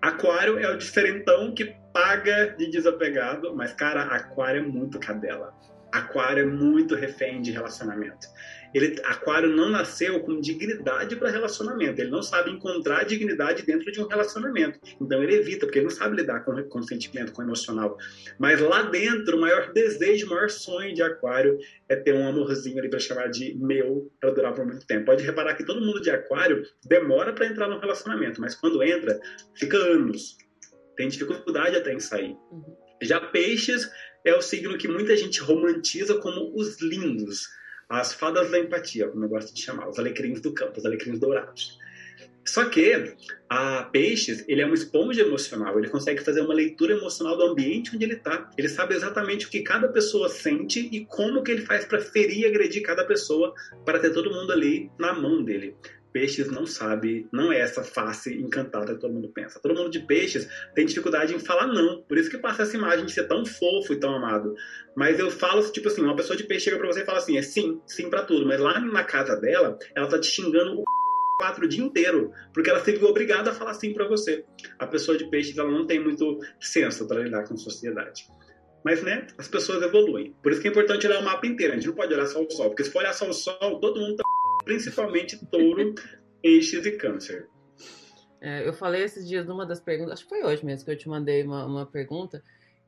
Aquário é o diferentão que paga de desapegado, mas, cara, Aquário é muito cadela. Aquário é muito refém de relacionamento ele, Aquário não nasceu com dignidade para relacionamento. Ele não sabe encontrar dignidade dentro de um relacionamento. Então ele evita, porque ele não sabe lidar com, com sentimento, com emocional. Mas lá dentro, o maior desejo, o maior sonho de Aquário é ter um amorzinho ali para chamar de meu, para durar por muito tempo. Pode reparar que todo mundo de Aquário demora para entrar no relacionamento, mas quando entra, fica anos. Tem dificuldade até em sair. Uhum. Já Peixes é o signo que muita gente romantiza como os lindos as fadas da empatia, como eu gosto de chamar, os alecrins do campo, os alecrins dourados. Só que a Peixes, ele é uma esponja emocional, ele consegue fazer uma leitura emocional do ambiente onde ele está. Ele sabe exatamente o que cada pessoa sente e como que ele faz para ferir e agredir cada pessoa para ter todo mundo ali na mão dele peixes não sabe, não é essa face encantada que todo mundo pensa. Todo mundo de peixes tem dificuldade em falar não. Por isso que passa essa imagem de ser tão fofo e tão amado. Mas eu falo, tipo assim, uma pessoa de peixe chega pra você e fala assim, é sim, sim para tudo. Mas lá na casa dela, ela tá te xingando o quatro o dia inteiro, porque ela se obrigada a falar sim para você. A pessoa de peixes, ela não tem muito senso para lidar com sociedade. Mas, né, as pessoas evoluem. Por isso que é importante olhar o mapa inteiro. A gente não pode olhar só o sol, porque se for olhar só o sol, todo mundo tá principalmente touro, *laughs* eixes e câncer. É, eu falei esses dias numa das perguntas, acho que foi hoje mesmo que eu te mandei uma, uma pergunta,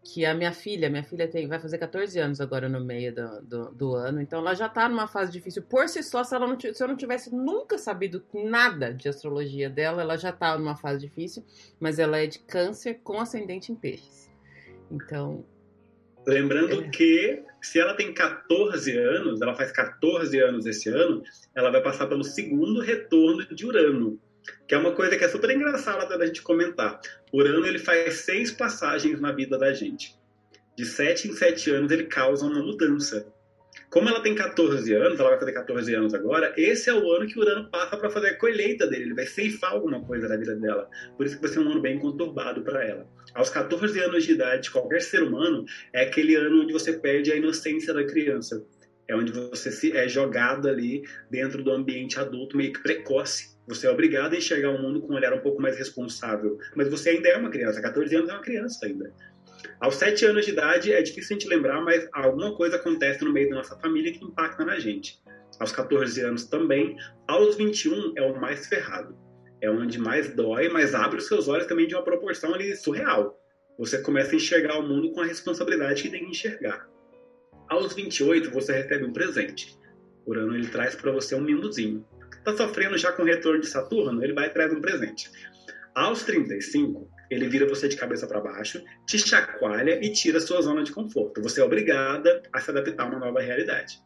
que a minha filha, minha filha tem, vai fazer 14 anos agora no meio do, do, do ano, então ela já está numa fase difícil. Por si só, se, ela não, se eu não tivesse nunca sabido nada de astrologia dela, ela já está numa fase difícil, mas ela é de câncer com ascendente em peixes. Então. Lembrando é... que se ela tem 14 anos, ela faz 14 anos esse ano, ela vai passar pelo segundo retorno de Urano que é uma coisa que é super engraçada da gente comentar. Urano ele faz seis passagens na vida da gente. De sete em sete anos ele causa uma mudança. Como ela tem 14 anos, ela vai fazer 14 anos agora, esse é o ano que Urano passa para fazer a colheita dele, ele vai ceifar alguma coisa da vida dela. Por isso que vai ser um ano bem conturbado para ela. Aos 14 anos de idade, qualquer ser humano é aquele ano onde você perde a inocência da criança. É onde você se, é jogado ali dentro do ambiente adulto meio que precoce você é obrigado a enxergar o mundo com um olhar um pouco mais responsável. Mas você ainda é uma criança. 14 anos é uma criança ainda. Aos 7 anos de idade, é difícil a gente lembrar, mas alguma coisa acontece no meio da nossa família que impacta na gente. Aos 14 anos também. Aos 21 é o mais ferrado. É onde mais dói, mas abre os seus olhos também de uma proporção ali surreal. Você começa a enxergar o mundo com a responsabilidade que tem que enxergar. Aos 28, você recebe um presente. Urano ele traz para você um mimozinho está sofrendo já com o retorno de Saturno, ele vai trazer um presente. Aos 35, ele vira você de cabeça para baixo, te chacoalha e tira sua zona de conforto. Você é obrigada a se adaptar a uma nova realidade.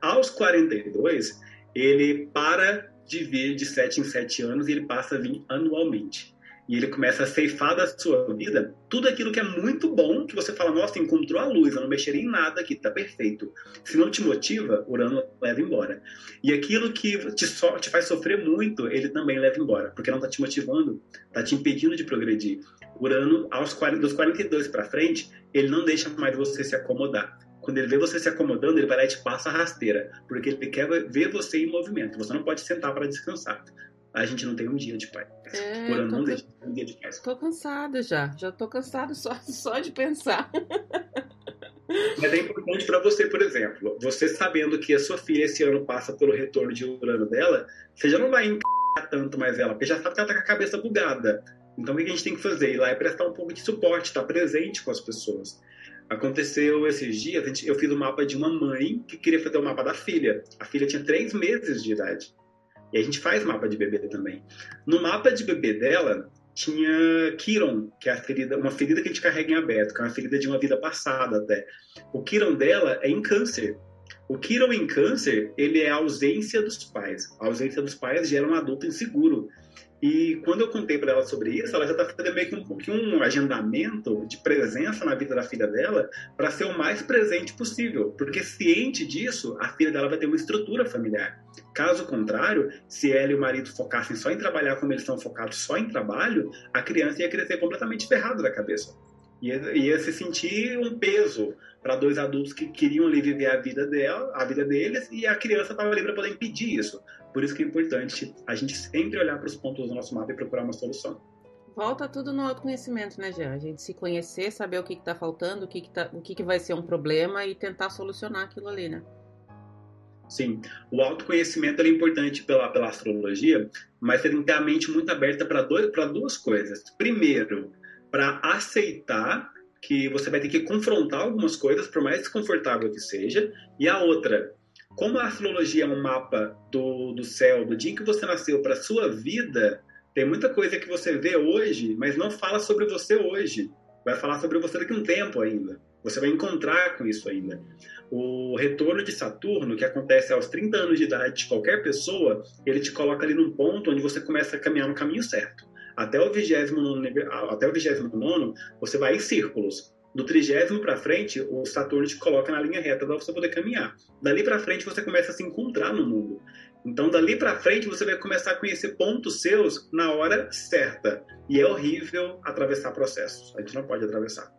Aos 42, ele para de vir de 7 em 7 anos e ele passa a vir anualmente e ele começa a ceifar da sua vida tudo aquilo que é muito bom, que você fala, nossa, encontrou a luz, eu não mexeria em nada aqui, tá perfeito. Se não te motiva, Urano leva embora. E aquilo que te, so, te faz sofrer muito, ele também leva embora, porque não tá te motivando, tá te impedindo de progredir. Urano, aos 40, dos 42 para frente, ele não deixa mais você se acomodar. Quando ele vê você se acomodando, ele vai lá e te passa a rasteira, porque ele quer ver você em movimento. Você não pode sentar para descansar a gente não tem um dia de paz. É, Por ano não deixa um dia de paz. Tô cansada já. Já tô cansada só, *laughs* só de pensar. Mas é importante para você, por exemplo, você sabendo que a sua filha esse ano passa pelo retorno de Urano dela, você já não vai encarar tanto mais ela, porque já sabe que ela tá com a cabeça bugada. Então o que a gente tem que fazer? Ir lá e prestar um pouco de suporte, estar tá presente com as pessoas. Aconteceu esses dias, eu fiz o um mapa de uma mãe que queria fazer o um mapa da filha. A filha tinha três meses de idade. E a gente faz mapa de bebê também. No mapa de bebê dela, tinha Kiron, que é a ferida, uma ferida que a gente carrega em aberto, que é uma ferida de uma vida passada até. O Kiron dela é em câncer. O Kiron em câncer, ele é a ausência dos pais. A ausência dos pais gera um adulto inseguro. E quando eu contei para ela sobre isso, ela já está fazendo meio que um pouquinho um agendamento de presença na vida da filha dela para ser o mais presente possível, porque ciente disso, a filha dela vai ter uma estrutura familiar. Caso contrário, se ela e o marido focassem só em trabalhar como eles estão focados só em trabalho, a criança ia crescer completamente ferrada da cabeça. Ia, ia se sentir um peso para dois adultos que queriam ali viver a vida dela, a vida deles, e a criança estava ali para poder impedir isso. Por isso que é importante a gente sempre olhar para os pontos do nosso mapa e procurar uma solução. Volta tudo no autoconhecimento, né, Jean? A gente se conhecer, saber o que está faltando, o, que, que, tá, o que, que vai ser um problema e tentar solucionar aquilo ali, né? Sim, o autoconhecimento é importante pela, pela astrologia, mas você tem que ter a mente muito aberta para duas coisas. Primeiro, para aceitar que você vai ter que confrontar algumas coisas, por mais desconfortável que seja, e a outra, como a astrologia é um mapa do, do céu, do dia em que você nasceu para sua vida, tem muita coisa que você vê hoje, mas não fala sobre você hoje. Vai falar sobre você daqui a um tempo ainda. Você vai encontrar com isso ainda. O retorno de Saturno, que acontece aos 30 anos de idade de qualquer pessoa, ele te coloca ali num ponto onde você começa a caminhar no caminho certo. Até o 29, até o 29 você vai em círculos do trigésimo para frente, o Saturno te coloca na linha reta para você poder caminhar. Dali para frente, você começa a se encontrar no mundo. Então, dali para frente, você vai começar a conhecer pontos seus na hora certa. E é horrível atravessar processos. A gente não pode atravessar.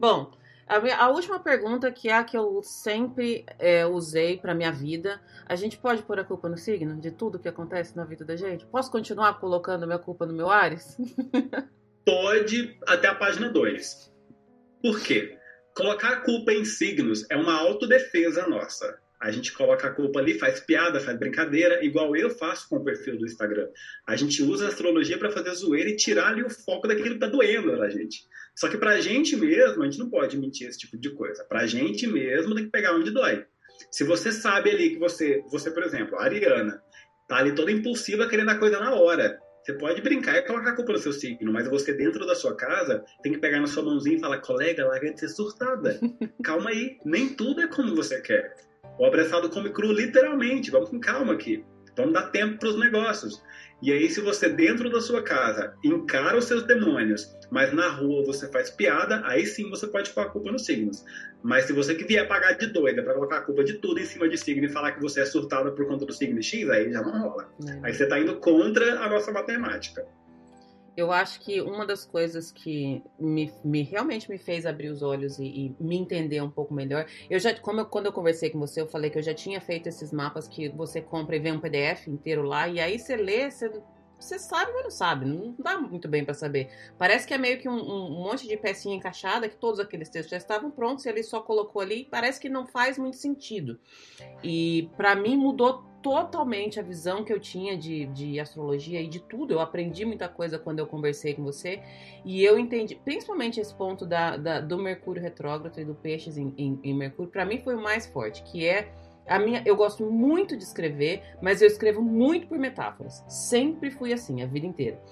Bom, a, minha, a, última pergunta, que é a que eu sempre é, usei para minha vida, a gente pode pôr a culpa no signo de tudo que acontece na vida da gente? Posso continuar colocando minha culpa no meu Ares? *laughs* pode até a página 2. Por quê? Colocar a culpa em signos é uma autodefesa nossa. A gente coloca a culpa ali, faz piada, faz brincadeira, igual eu faço com o perfil do Instagram. A gente usa a astrologia para fazer zoeira e tirar ali o foco daquilo que tá doendo na gente. Só que pra gente mesmo, a gente não pode mentir esse tipo de coisa. Pra gente mesmo tem que pegar onde dói. Se você sabe ali que você, você por exemplo, a Ariana, tá ali toda impulsiva querendo a coisa na hora. Você pode brincar e colocar a culpa no seu signo, mas você dentro da sua casa tem que pegar na sua mãozinha e falar, colega, larga de ser surtada. *laughs* Calma aí, nem tudo é como você quer. O abraçado come cru, literalmente. Vamos com calma aqui. Vamos dar tempo para os negócios. E aí, se você dentro da sua casa encara os seus demônios, mas na rua você faz piada, aí sim você pode pôr a culpa nos signos. Mas se você que vier pagar de doida para colocar a culpa de tudo em cima de signo e falar que você é surtada por conta do signo X, aí já não rola. É. Aí você está indo contra a nossa matemática. Eu acho que uma das coisas que me, me realmente me fez abrir os olhos e, e, me entender um pouco melhor, eu já, como eu, quando eu conversei com você, eu falei que eu já tinha feito esses mapas que você compra e vê um PDF inteiro lá, e aí você lê, você, você sabe, mas não sabe, não dá muito bem para saber. Parece que é meio que um, um, monte de pecinha encaixada, que todos aqueles textos já estavam prontos e ele só colocou ali, parece que não faz muito sentido. E para mim mudou totalmente a visão que eu tinha de, de astrologia e de tudo. Eu aprendi muita coisa quando eu conversei com você. E eu entendi, principalmente esse ponto da, da do Mercúrio retrógrado e do Peixes em, em, em Mercúrio, para mim foi o mais forte, que é a minha, eu gosto muito de escrever, mas eu escrevo muito por metáforas. Sempre fui assim, a vida inteira.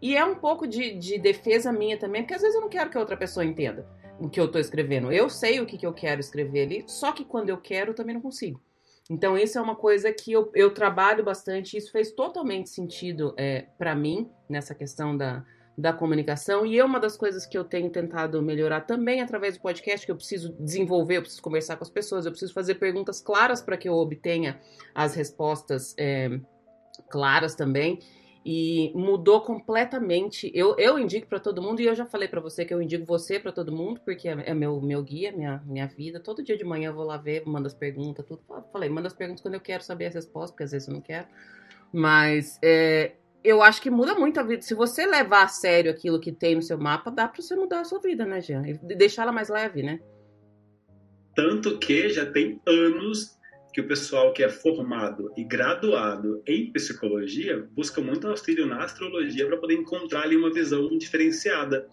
E é um pouco de, de defesa minha também, porque às vezes eu não quero que a outra pessoa entenda o que eu tô escrevendo. Eu sei o que, que eu quero escrever ali, só que quando eu quero, eu também não consigo. Então, isso é uma coisa que eu, eu trabalho bastante, isso fez totalmente sentido é, para mim, nessa questão da, da comunicação. E é uma das coisas que eu tenho tentado melhorar também através do podcast, que eu preciso desenvolver, eu preciso conversar com as pessoas, eu preciso fazer perguntas claras para que eu obtenha as respostas é, claras também e mudou completamente. Eu, eu indico para todo mundo, e eu já falei para você que eu indico você para todo mundo, porque é, é, meu, meu guia, minha, minha vida. Todo dia de manhã eu vou lá ver, mando as perguntas, tudo. Falei, manda as perguntas quando eu quero saber as respostas, porque às vezes eu não quero. Mas é, eu acho que muda muito a vida. Se você levar a sério aquilo que tem no seu mapa, dá para você mudar a sua vida, né, Jean? E deixar ela mais leve, né? Tanto que já tem anos que o pessoal que é formado e graduado em psicologia busca muito auxílio na astrologia para poder encontrar ali uma visão diferenciada,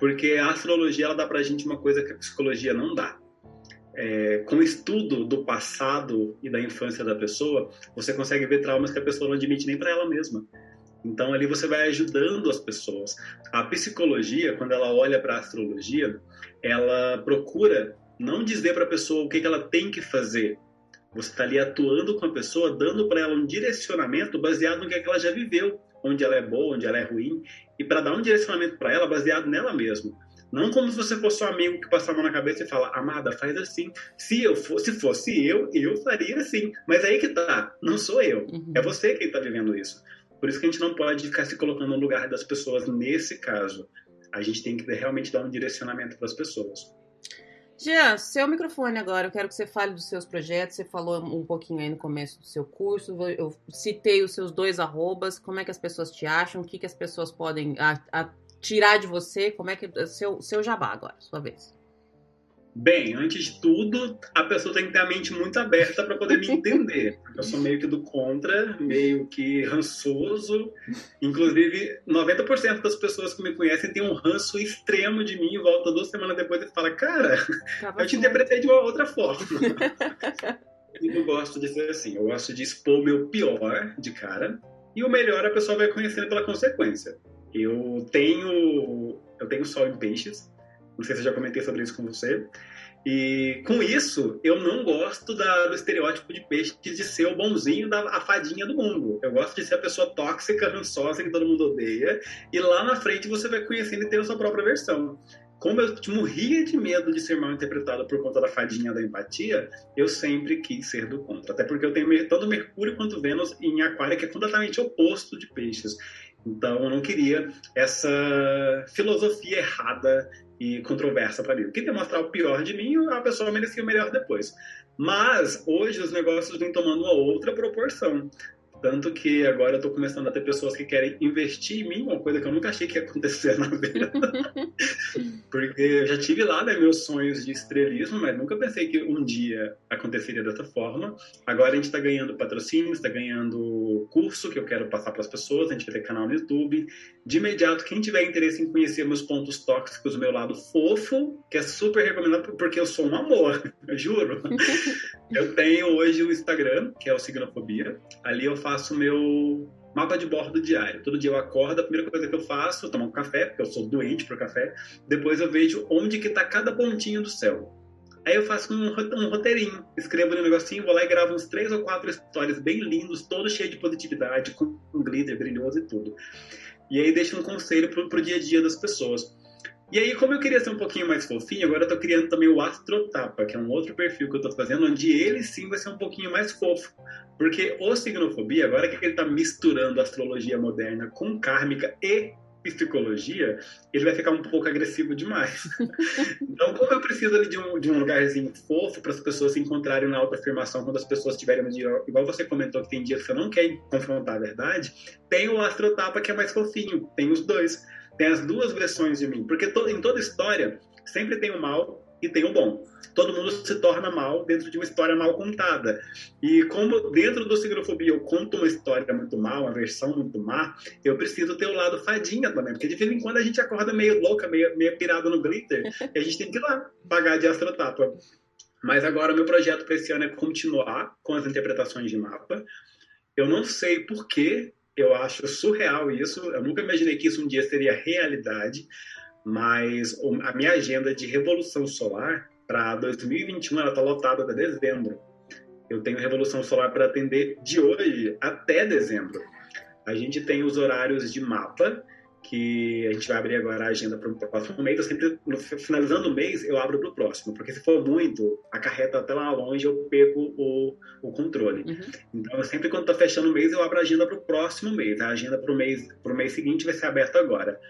porque a astrologia ela dá para a gente uma coisa que a psicologia não dá. É, com o estudo do passado e da infância da pessoa, você consegue ver traumas que a pessoa não admite nem para ela mesma. Então ali você vai ajudando as pessoas. A psicologia, quando ela olha para a astrologia, ela procura não dizer para a pessoa o que, que ela tem que fazer, você está ali atuando com a pessoa, dando para ela um direcionamento baseado no que, é que ela já viveu, onde ela é boa, onde ela é ruim, e para dar um direcionamento para ela baseado nela mesma. Não como se você fosse um amigo que passa a mão na cabeça e fala, amada, faz assim. Se eu fosse, se fosse eu, eu faria assim. Mas aí que tá, não sou eu. Uhum. É você quem está vivendo isso. Por isso que a gente não pode ficar se colocando no lugar das pessoas nesse caso. A gente tem que realmente dar um direcionamento para as pessoas. Jean, seu microfone agora, eu quero que você fale dos seus projetos. Você falou um pouquinho aí no começo do seu curso. Eu citei os seus dois arrobas. Como é que as pessoas te acham? O que, que as pessoas podem a, a tirar de você? Como é que. Seu, seu jabá agora, sua vez. Bem, antes de tudo, a pessoa tem que ter a mente muito aberta para poder me *laughs* entender. Porque eu sou meio que do contra, meio que rançoso. Inclusive, 90% das pessoas que me conhecem têm um ranço extremo de mim e volta duas semanas depois e fala: Cara, Tava eu te interpretei de uma outra forma. *laughs* e não gosto de ser assim. Eu gosto de expor o meu pior de cara. E o melhor a pessoa vai conhecendo pela consequência. Eu tenho, eu tenho sol em peixes não sei se eu já comentei sobre isso com você. E com isso, eu não gosto da, do estereótipo de peixe de ser o bonzinho da a fadinha do mundo. Eu gosto de ser a pessoa tóxica, rançosa, que todo mundo odeia. E lá na frente você vai conhecendo e ter a sua própria versão. Como eu morria de medo de ser mal interpretado por conta da fadinha da empatia, eu sempre quis ser do contra. Até porque eu tenho tanto Mercúrio quanto Vênus em Aquário, que é completamente oposto de peixes. Então eu não queria essa filosofia errada e controversa para mim. Eu queria mostrar o pior de mim a pessoa merecia o melhor depois. Mas hoje os negócios vêm tomando uma outra proporção. Tanto que agora eu tô começando a ter pessoas que querem investir em mim, uma coisa que eu nunca achei que ia acontecer na vida. *laughs* Porque eu já tive lá né, meus sonhos de estrelismo, mas nunca pensei que um dia aconteceria dessa forma. Agora a gente está ganhando patrocínio, está ganhando curso que eu quero passar para as pessoas, a gente vai ter canal no YouTube. De imediato, quem tiver interesse em conhecer meus pontos tóxicos, o meu lado fofo, que é super recomendado porque eu sou um amor, *laughs* eu juro. *laughs* eu tenho hoje o Instagram, que é o Signofobia. Ali eu faço meu mapa de bordo diário. Todo dia eu acordo, a primeira coisa que eu faço é tomar um café, porque eu sou doente pro café. Depois eu vejo onde que tá cada pontinho do céu. Aí eu faço um, um roteirinho, escrevo no negocinho, vou lá e gravo uns três ou quatro histórias bem lindos, todos cheios de positividade, com um glitter brilhoso e tudo. E aí deixo um conselho pro, pro dia a dia das pessoas. E aí, como eu queria ser um pouquinho mais fofinho, agora eu tô criando também o Astrotapa, que é um outro perfil que eu tô fazendo, onde ele sim vai ser um pouquinho mais fofo. Porque o Signofobia, agora que ele tá misturando astrologia moderna com kármica e psicologia, ele vai ficar um pouco agressivo demais. *laughs* então, como eu preciso de um, de um lugarzinho fofo para as pessoas se encontrarem na autoafirmação quando as pessoas estiverem no dia, igual você comentou que tem dias que você não quer confrontar a verdade, tem o Astrotapa que é mais fofinho, tem os dois. Tem as duas versões de mim, porque to, em toda história sempre tem o mal e tem o bom. Todo mundo se torna mal dentro de uma história mal contada. E como dentro do Sigrofobia eu conto uma história muito mal, uma versão muito má, eu preciso ter o lado fadinha também. Porque de vez em quando a gente acorda meio louca, meio, meio pirada no glitter, *laughs* e a gente tem que ir lá pagar de astrotapa. Mas agora meu projeto para esse ano é continuar com as interpretações de mapa. Eu não sei por que eu acho surreal isso. Eu nunca imaginei que isso um dia seria realidade, mas a minha agenda de revolução solar para 2021 ela está lotada até dezembro. Eu tenho revolução solar para atender de hoje até dezembro. A gente tem os horários de mapa que a gente vai abrir agora a agenda para o próximo mês. Eu sempre, finalizando o mês, eu abro para o próximo, porque se for muito, a carreta até lá longe, eu perco o, o controle. Uhum. Então, sempre quando está fechando o mês, eu abro a agenda para o próximo mês. A agenda para o mês, mês seguinte vai ser aberta agora.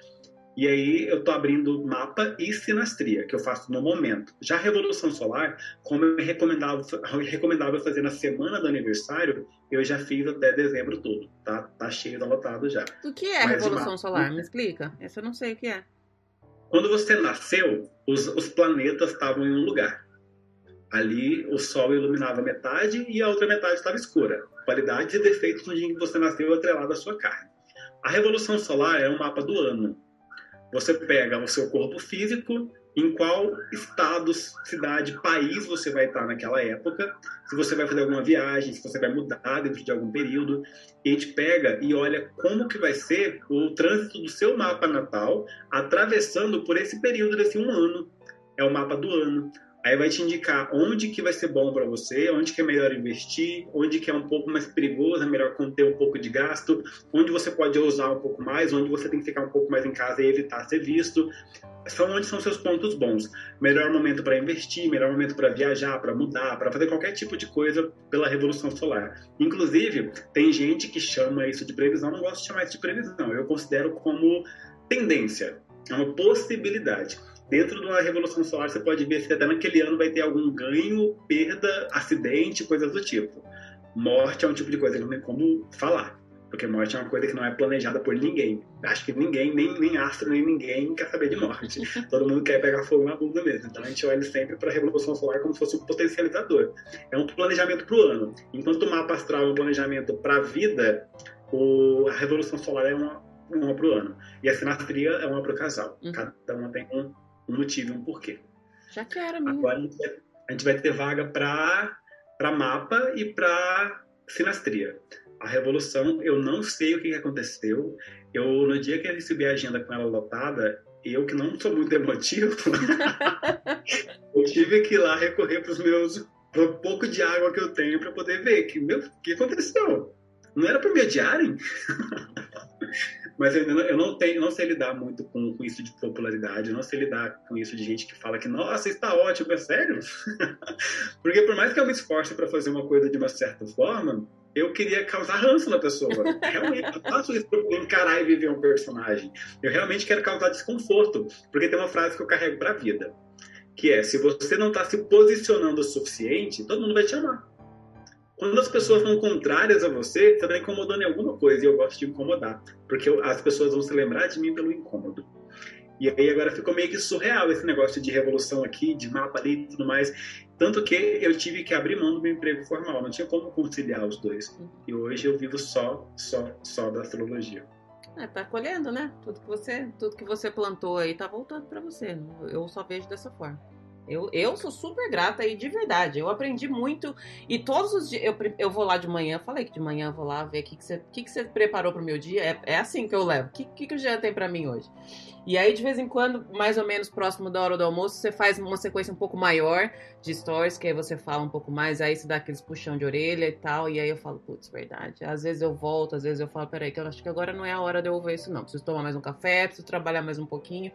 E aí eu estou abrindo mapa e sinastria, que eu faço no momento. Já a Revolução Solar, como é recomendável, recomendável fazer na semana do aniversário, eu já fiz até dezembro todo, tá? Tá cheio, tá lotado já. O que é a Revolução Solar? Me explica. Essa eu não sei o que é. Quando você nasceu, os, os planetas estavam em um lugar. Ali o Sol iluminava metade e a outra metade estava escura. Qualidades e defeitos no dia em que você nasceu atrelado à sua carne. A Revolução Solar é um mapa do ano você pega o seu corpo físico, em qual estado, cidade, país você vai estar naquela época, se você vai fazer alguma viagem, se você vai mudar dentro de algum período. E a gente pega e olha como que vai ser o trânsito do seu mapa natal atravessando por esse período desse um ano. É o mapa do ano. Aí vai te indicar onde que vai ser bom para você, onde que é melhor investir, onde que é um pouco mais perigoso, é melhor conter um pouco de gasto, onde você pode usar um pouco mais, onde você tem que ficar um pouco mais em casa e evitar ser visto. São onde são seus pontos bons. Melhor momento para investir, melhor momento para viajar, para mudar, para fazer qualquer tipo de coisa pela revolução solar. Inclusive, tem gente que chama isso de previsão, não gosto de chamar isso de previsão. Eu considero como tendência, é uma possibilidade dentro de uma revolução solar você pode ver se até naquele ano vai ter algum ganho, perda, acidente, coisas do tipo. Morte é um tipo de coisa que não tem como falar, porque morte é uma coisa que não é planejada por ninguém. Acho que ninguém, nem, nem astro, nem ninguém quer saber de morte. *laughs* Todo mundo quer pegar fogo na bunda mesmo. Então a gente olha sempre para a revolução solar como se fosse um potencializador. É um planejamento para o ano. Enquanto o mapa astral é um planejamento para a vida, o, a revolução solar é uma, uma para o ano. E a sinastria é uma para o casal. Uhum. Cada uma tem um um motivo e um porquê. Já quero, amigo. Agora a gente vai ter vaga para mapa e para sinastria. A revolução, eu não sei o que aconteceu. Eu, no dia que eu recebi a agenda com ela lotada, eu que não sou muito emotivo, *laughs* eu tive que ir lá recorrer para os meus pro pouco de água que eu tenho para poder ver que meu, o que aconteceu. Não era para me adiarem? *laughs* Mas eu, eu não, tenho, não sei lidar muito com, com, isso de popularidade, não sei lidar com isso de gente que fala que, nossa, está ótimo, é sério? *laughs* Porque por mais que eu me esforce para fazer uma coisa de uma certa forma, eu queria causar ranço na pessoa. Realmente, eu faço isso para encarar e viver um personagem. Eu realmente quero causar desconforto, porque tem uma frase que eu carrego para a vida, que é: se você não está se posicionando o suficiente, todo mundo vai te amar. Quando as pessoas são contrárias a você, você está incomodando em alguma coisa, e eu gosto de incomodar, porque as pessoas vão se lembrar de mim pelo incômodo. E aí agora ficou meio que surreal esse negócio de revolução aqui, de mapa ali e tudo mais. Tanto que eu tive que abrir mão do meu emprego formal, não tinha como conciliar os dois. E hoje eu vivo só, só, só da astrologia. É, tá colhendo, né? Tudo que você, tudo que você plantou aí tá voltando para você. Eu só vejo dessa forma. Eu, eu sou super grata e de verdade. Eu aprendi muito. E todos os dias. Eu, eu vou lá de manhã. Falei que de manhã eu vou lá ver o que, que, você, que, que você preparou pro meu dia. É, é assim que eu levo. O que, que, que o dia tem para mim hoje? E aí, de vez em quando, mais ou menos próximo da hora do almoço, você faz uma sequência um pouco maior de stories, que aí você fala um pouco mais, aí você dá aqueles puxão de orelha e tal. E aí eu falo, putz, verdade. Às vezes eu volto, às vezes eu falo, peraí, que eu acho que agora não é a hora de eu ouvir isso, não. Preciso tomar mais um café, preciso trabalhar mais um pouquinho.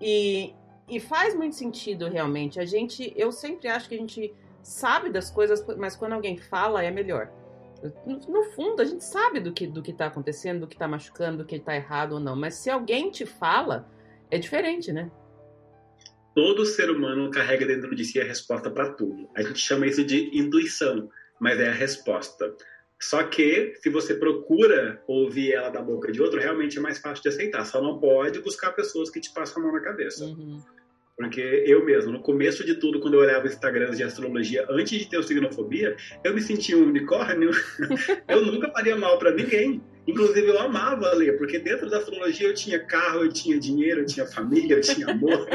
E, e faz muito sentido, realmente. A gente, eu sempre acho que a gente sabe das coisas, mas quando alguém fala é melhor. No, no fundo, a gente sabe do que do que tá acontecendo, do que tá machucando, do que tá errado ou não. Mas se alguém te fala, é diferente, né? Todo ser humano carrega dentro de si a resposta para tudo. A gente chama isso de intuição, mas é a resposta. Só que, se você procura ouvir ela da boca de outro, realmente é mais fácil de aceitar. Só não pode buscar pessoas que te passam a mão na cabeça. Uhum. Porque eu mesmo, no começo de tudo, quando eu olhava Instagrams de astrologia, antes de ter o signofobia, eu me sentia um unicórnio. *laughs* eu nunca faria mal para ninguém. Inclusive, eu amava ler, porque dentro da astrologia eu tinha carro, eu tinha dinheiro, eu tinha família, eu tinha amor.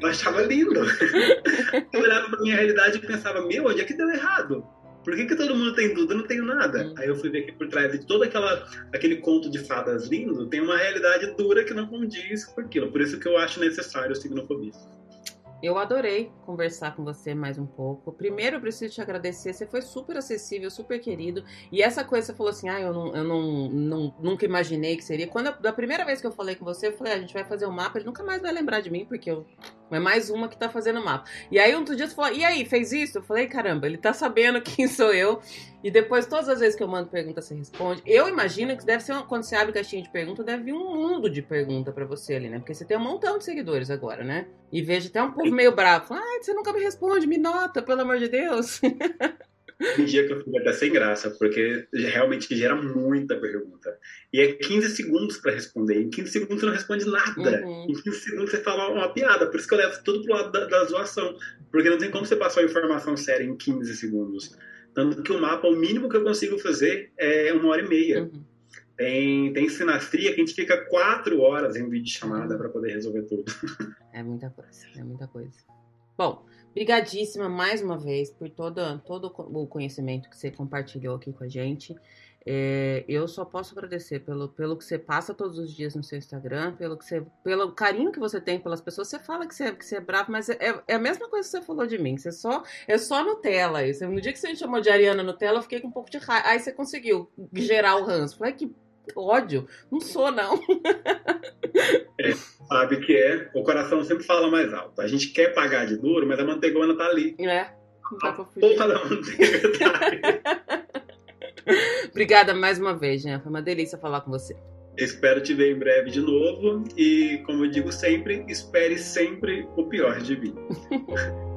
eu achava lindo. *laughs* Eu olhava pra minha realidade e pensava, meu, onde é que deu errado? Por que, que todo mundo tem tudo? Eu não tenho nada. Hum. Aí eu fui ver que por trás de todo aquela, aquele conto de fadas lindo, tem uma realidade dura que não condiz com aquilo. Por isso que eu acho necessário o signofobia. Eu adorei conversar com você mais um pouco. Primeiro, eu preciso te agradecer. Você foi super acessível, super querido. E essa coisa, você falou assim: ah, eu, não, eu não, não nunca imaginei que seria. Quando eu, da primeira vez que eu falei com você, eu falei: ah, a gente vai fazer o um mapa. Ele nunca mais vai lembrar de mim, porque eu. É mais uma que tá fazendo o mapa. E aí, outro dia você falou: e aí, fez isso? Eu falei: caramba, ele tá sabendo quem sou eu. E depois, todas as vezes que eu mando pergunta, você responde. Eu imagino que deve ser, uma, quando você abre caixinha de pergunta, deve vir um mundo de pergunta para você ali, né? Porque você tem um montão de seguidores agora, né? E vejo até um povo meio bravo. Ai, você nunca me responde, me nota, pelo amor de Deus. *laughs* Um dia que eu fico até sem graça, porque realmente gera muita pergunta. E é 15 segundos para responder. Em 15 segundos você não responde nada. Uhum. Em 15 segundos você fala uma piada. Por isso que eu levo tudo pro lado da, da zoação. Porque não tem como você passar uma informação séria em 15 segundos. Tanto que o mapa, o mínimo que eu consigo fazer é uma hora e meia. Uhum. Tem, tem sinastria que a gente fica quatro horas em vídeo chamada para poder resolver tudo. É muita coisa, é muita coisa. Bom, brigadíssima mais uma vez por todo, todo o conhecimento que você compartilhou aqui com a gente. É, eu só posso agradecer pelo, pelo que você passa todos os dias no seu Instagram, pelo, que você, pelo carinho que você tem pelas pessoas. Você fala que você, que você é bravo, mas é, é a mesma coisa que você falou de mim. Você só, é só Nutella. Isso. No dia que você me chamou de Ariana Nutella, eu fiquei com um pouco de raiva. Aí você conseguiu gerar o ranço. Falei, que ódio. Não sou, não. É, sabe que é. O coração sempre fala mais alto. A gente quer pagar de duro, mas a manteigona tá ali. É. Não dá pra fugir. A porra da manteiga tá ali. *laughs* *laughs* Obrigada mais uma vez, né? Foi uma delícia falar com você. Espero te ver em breve de novo e, como eu digo sempre, espere sempre o pior de mim. *laughs*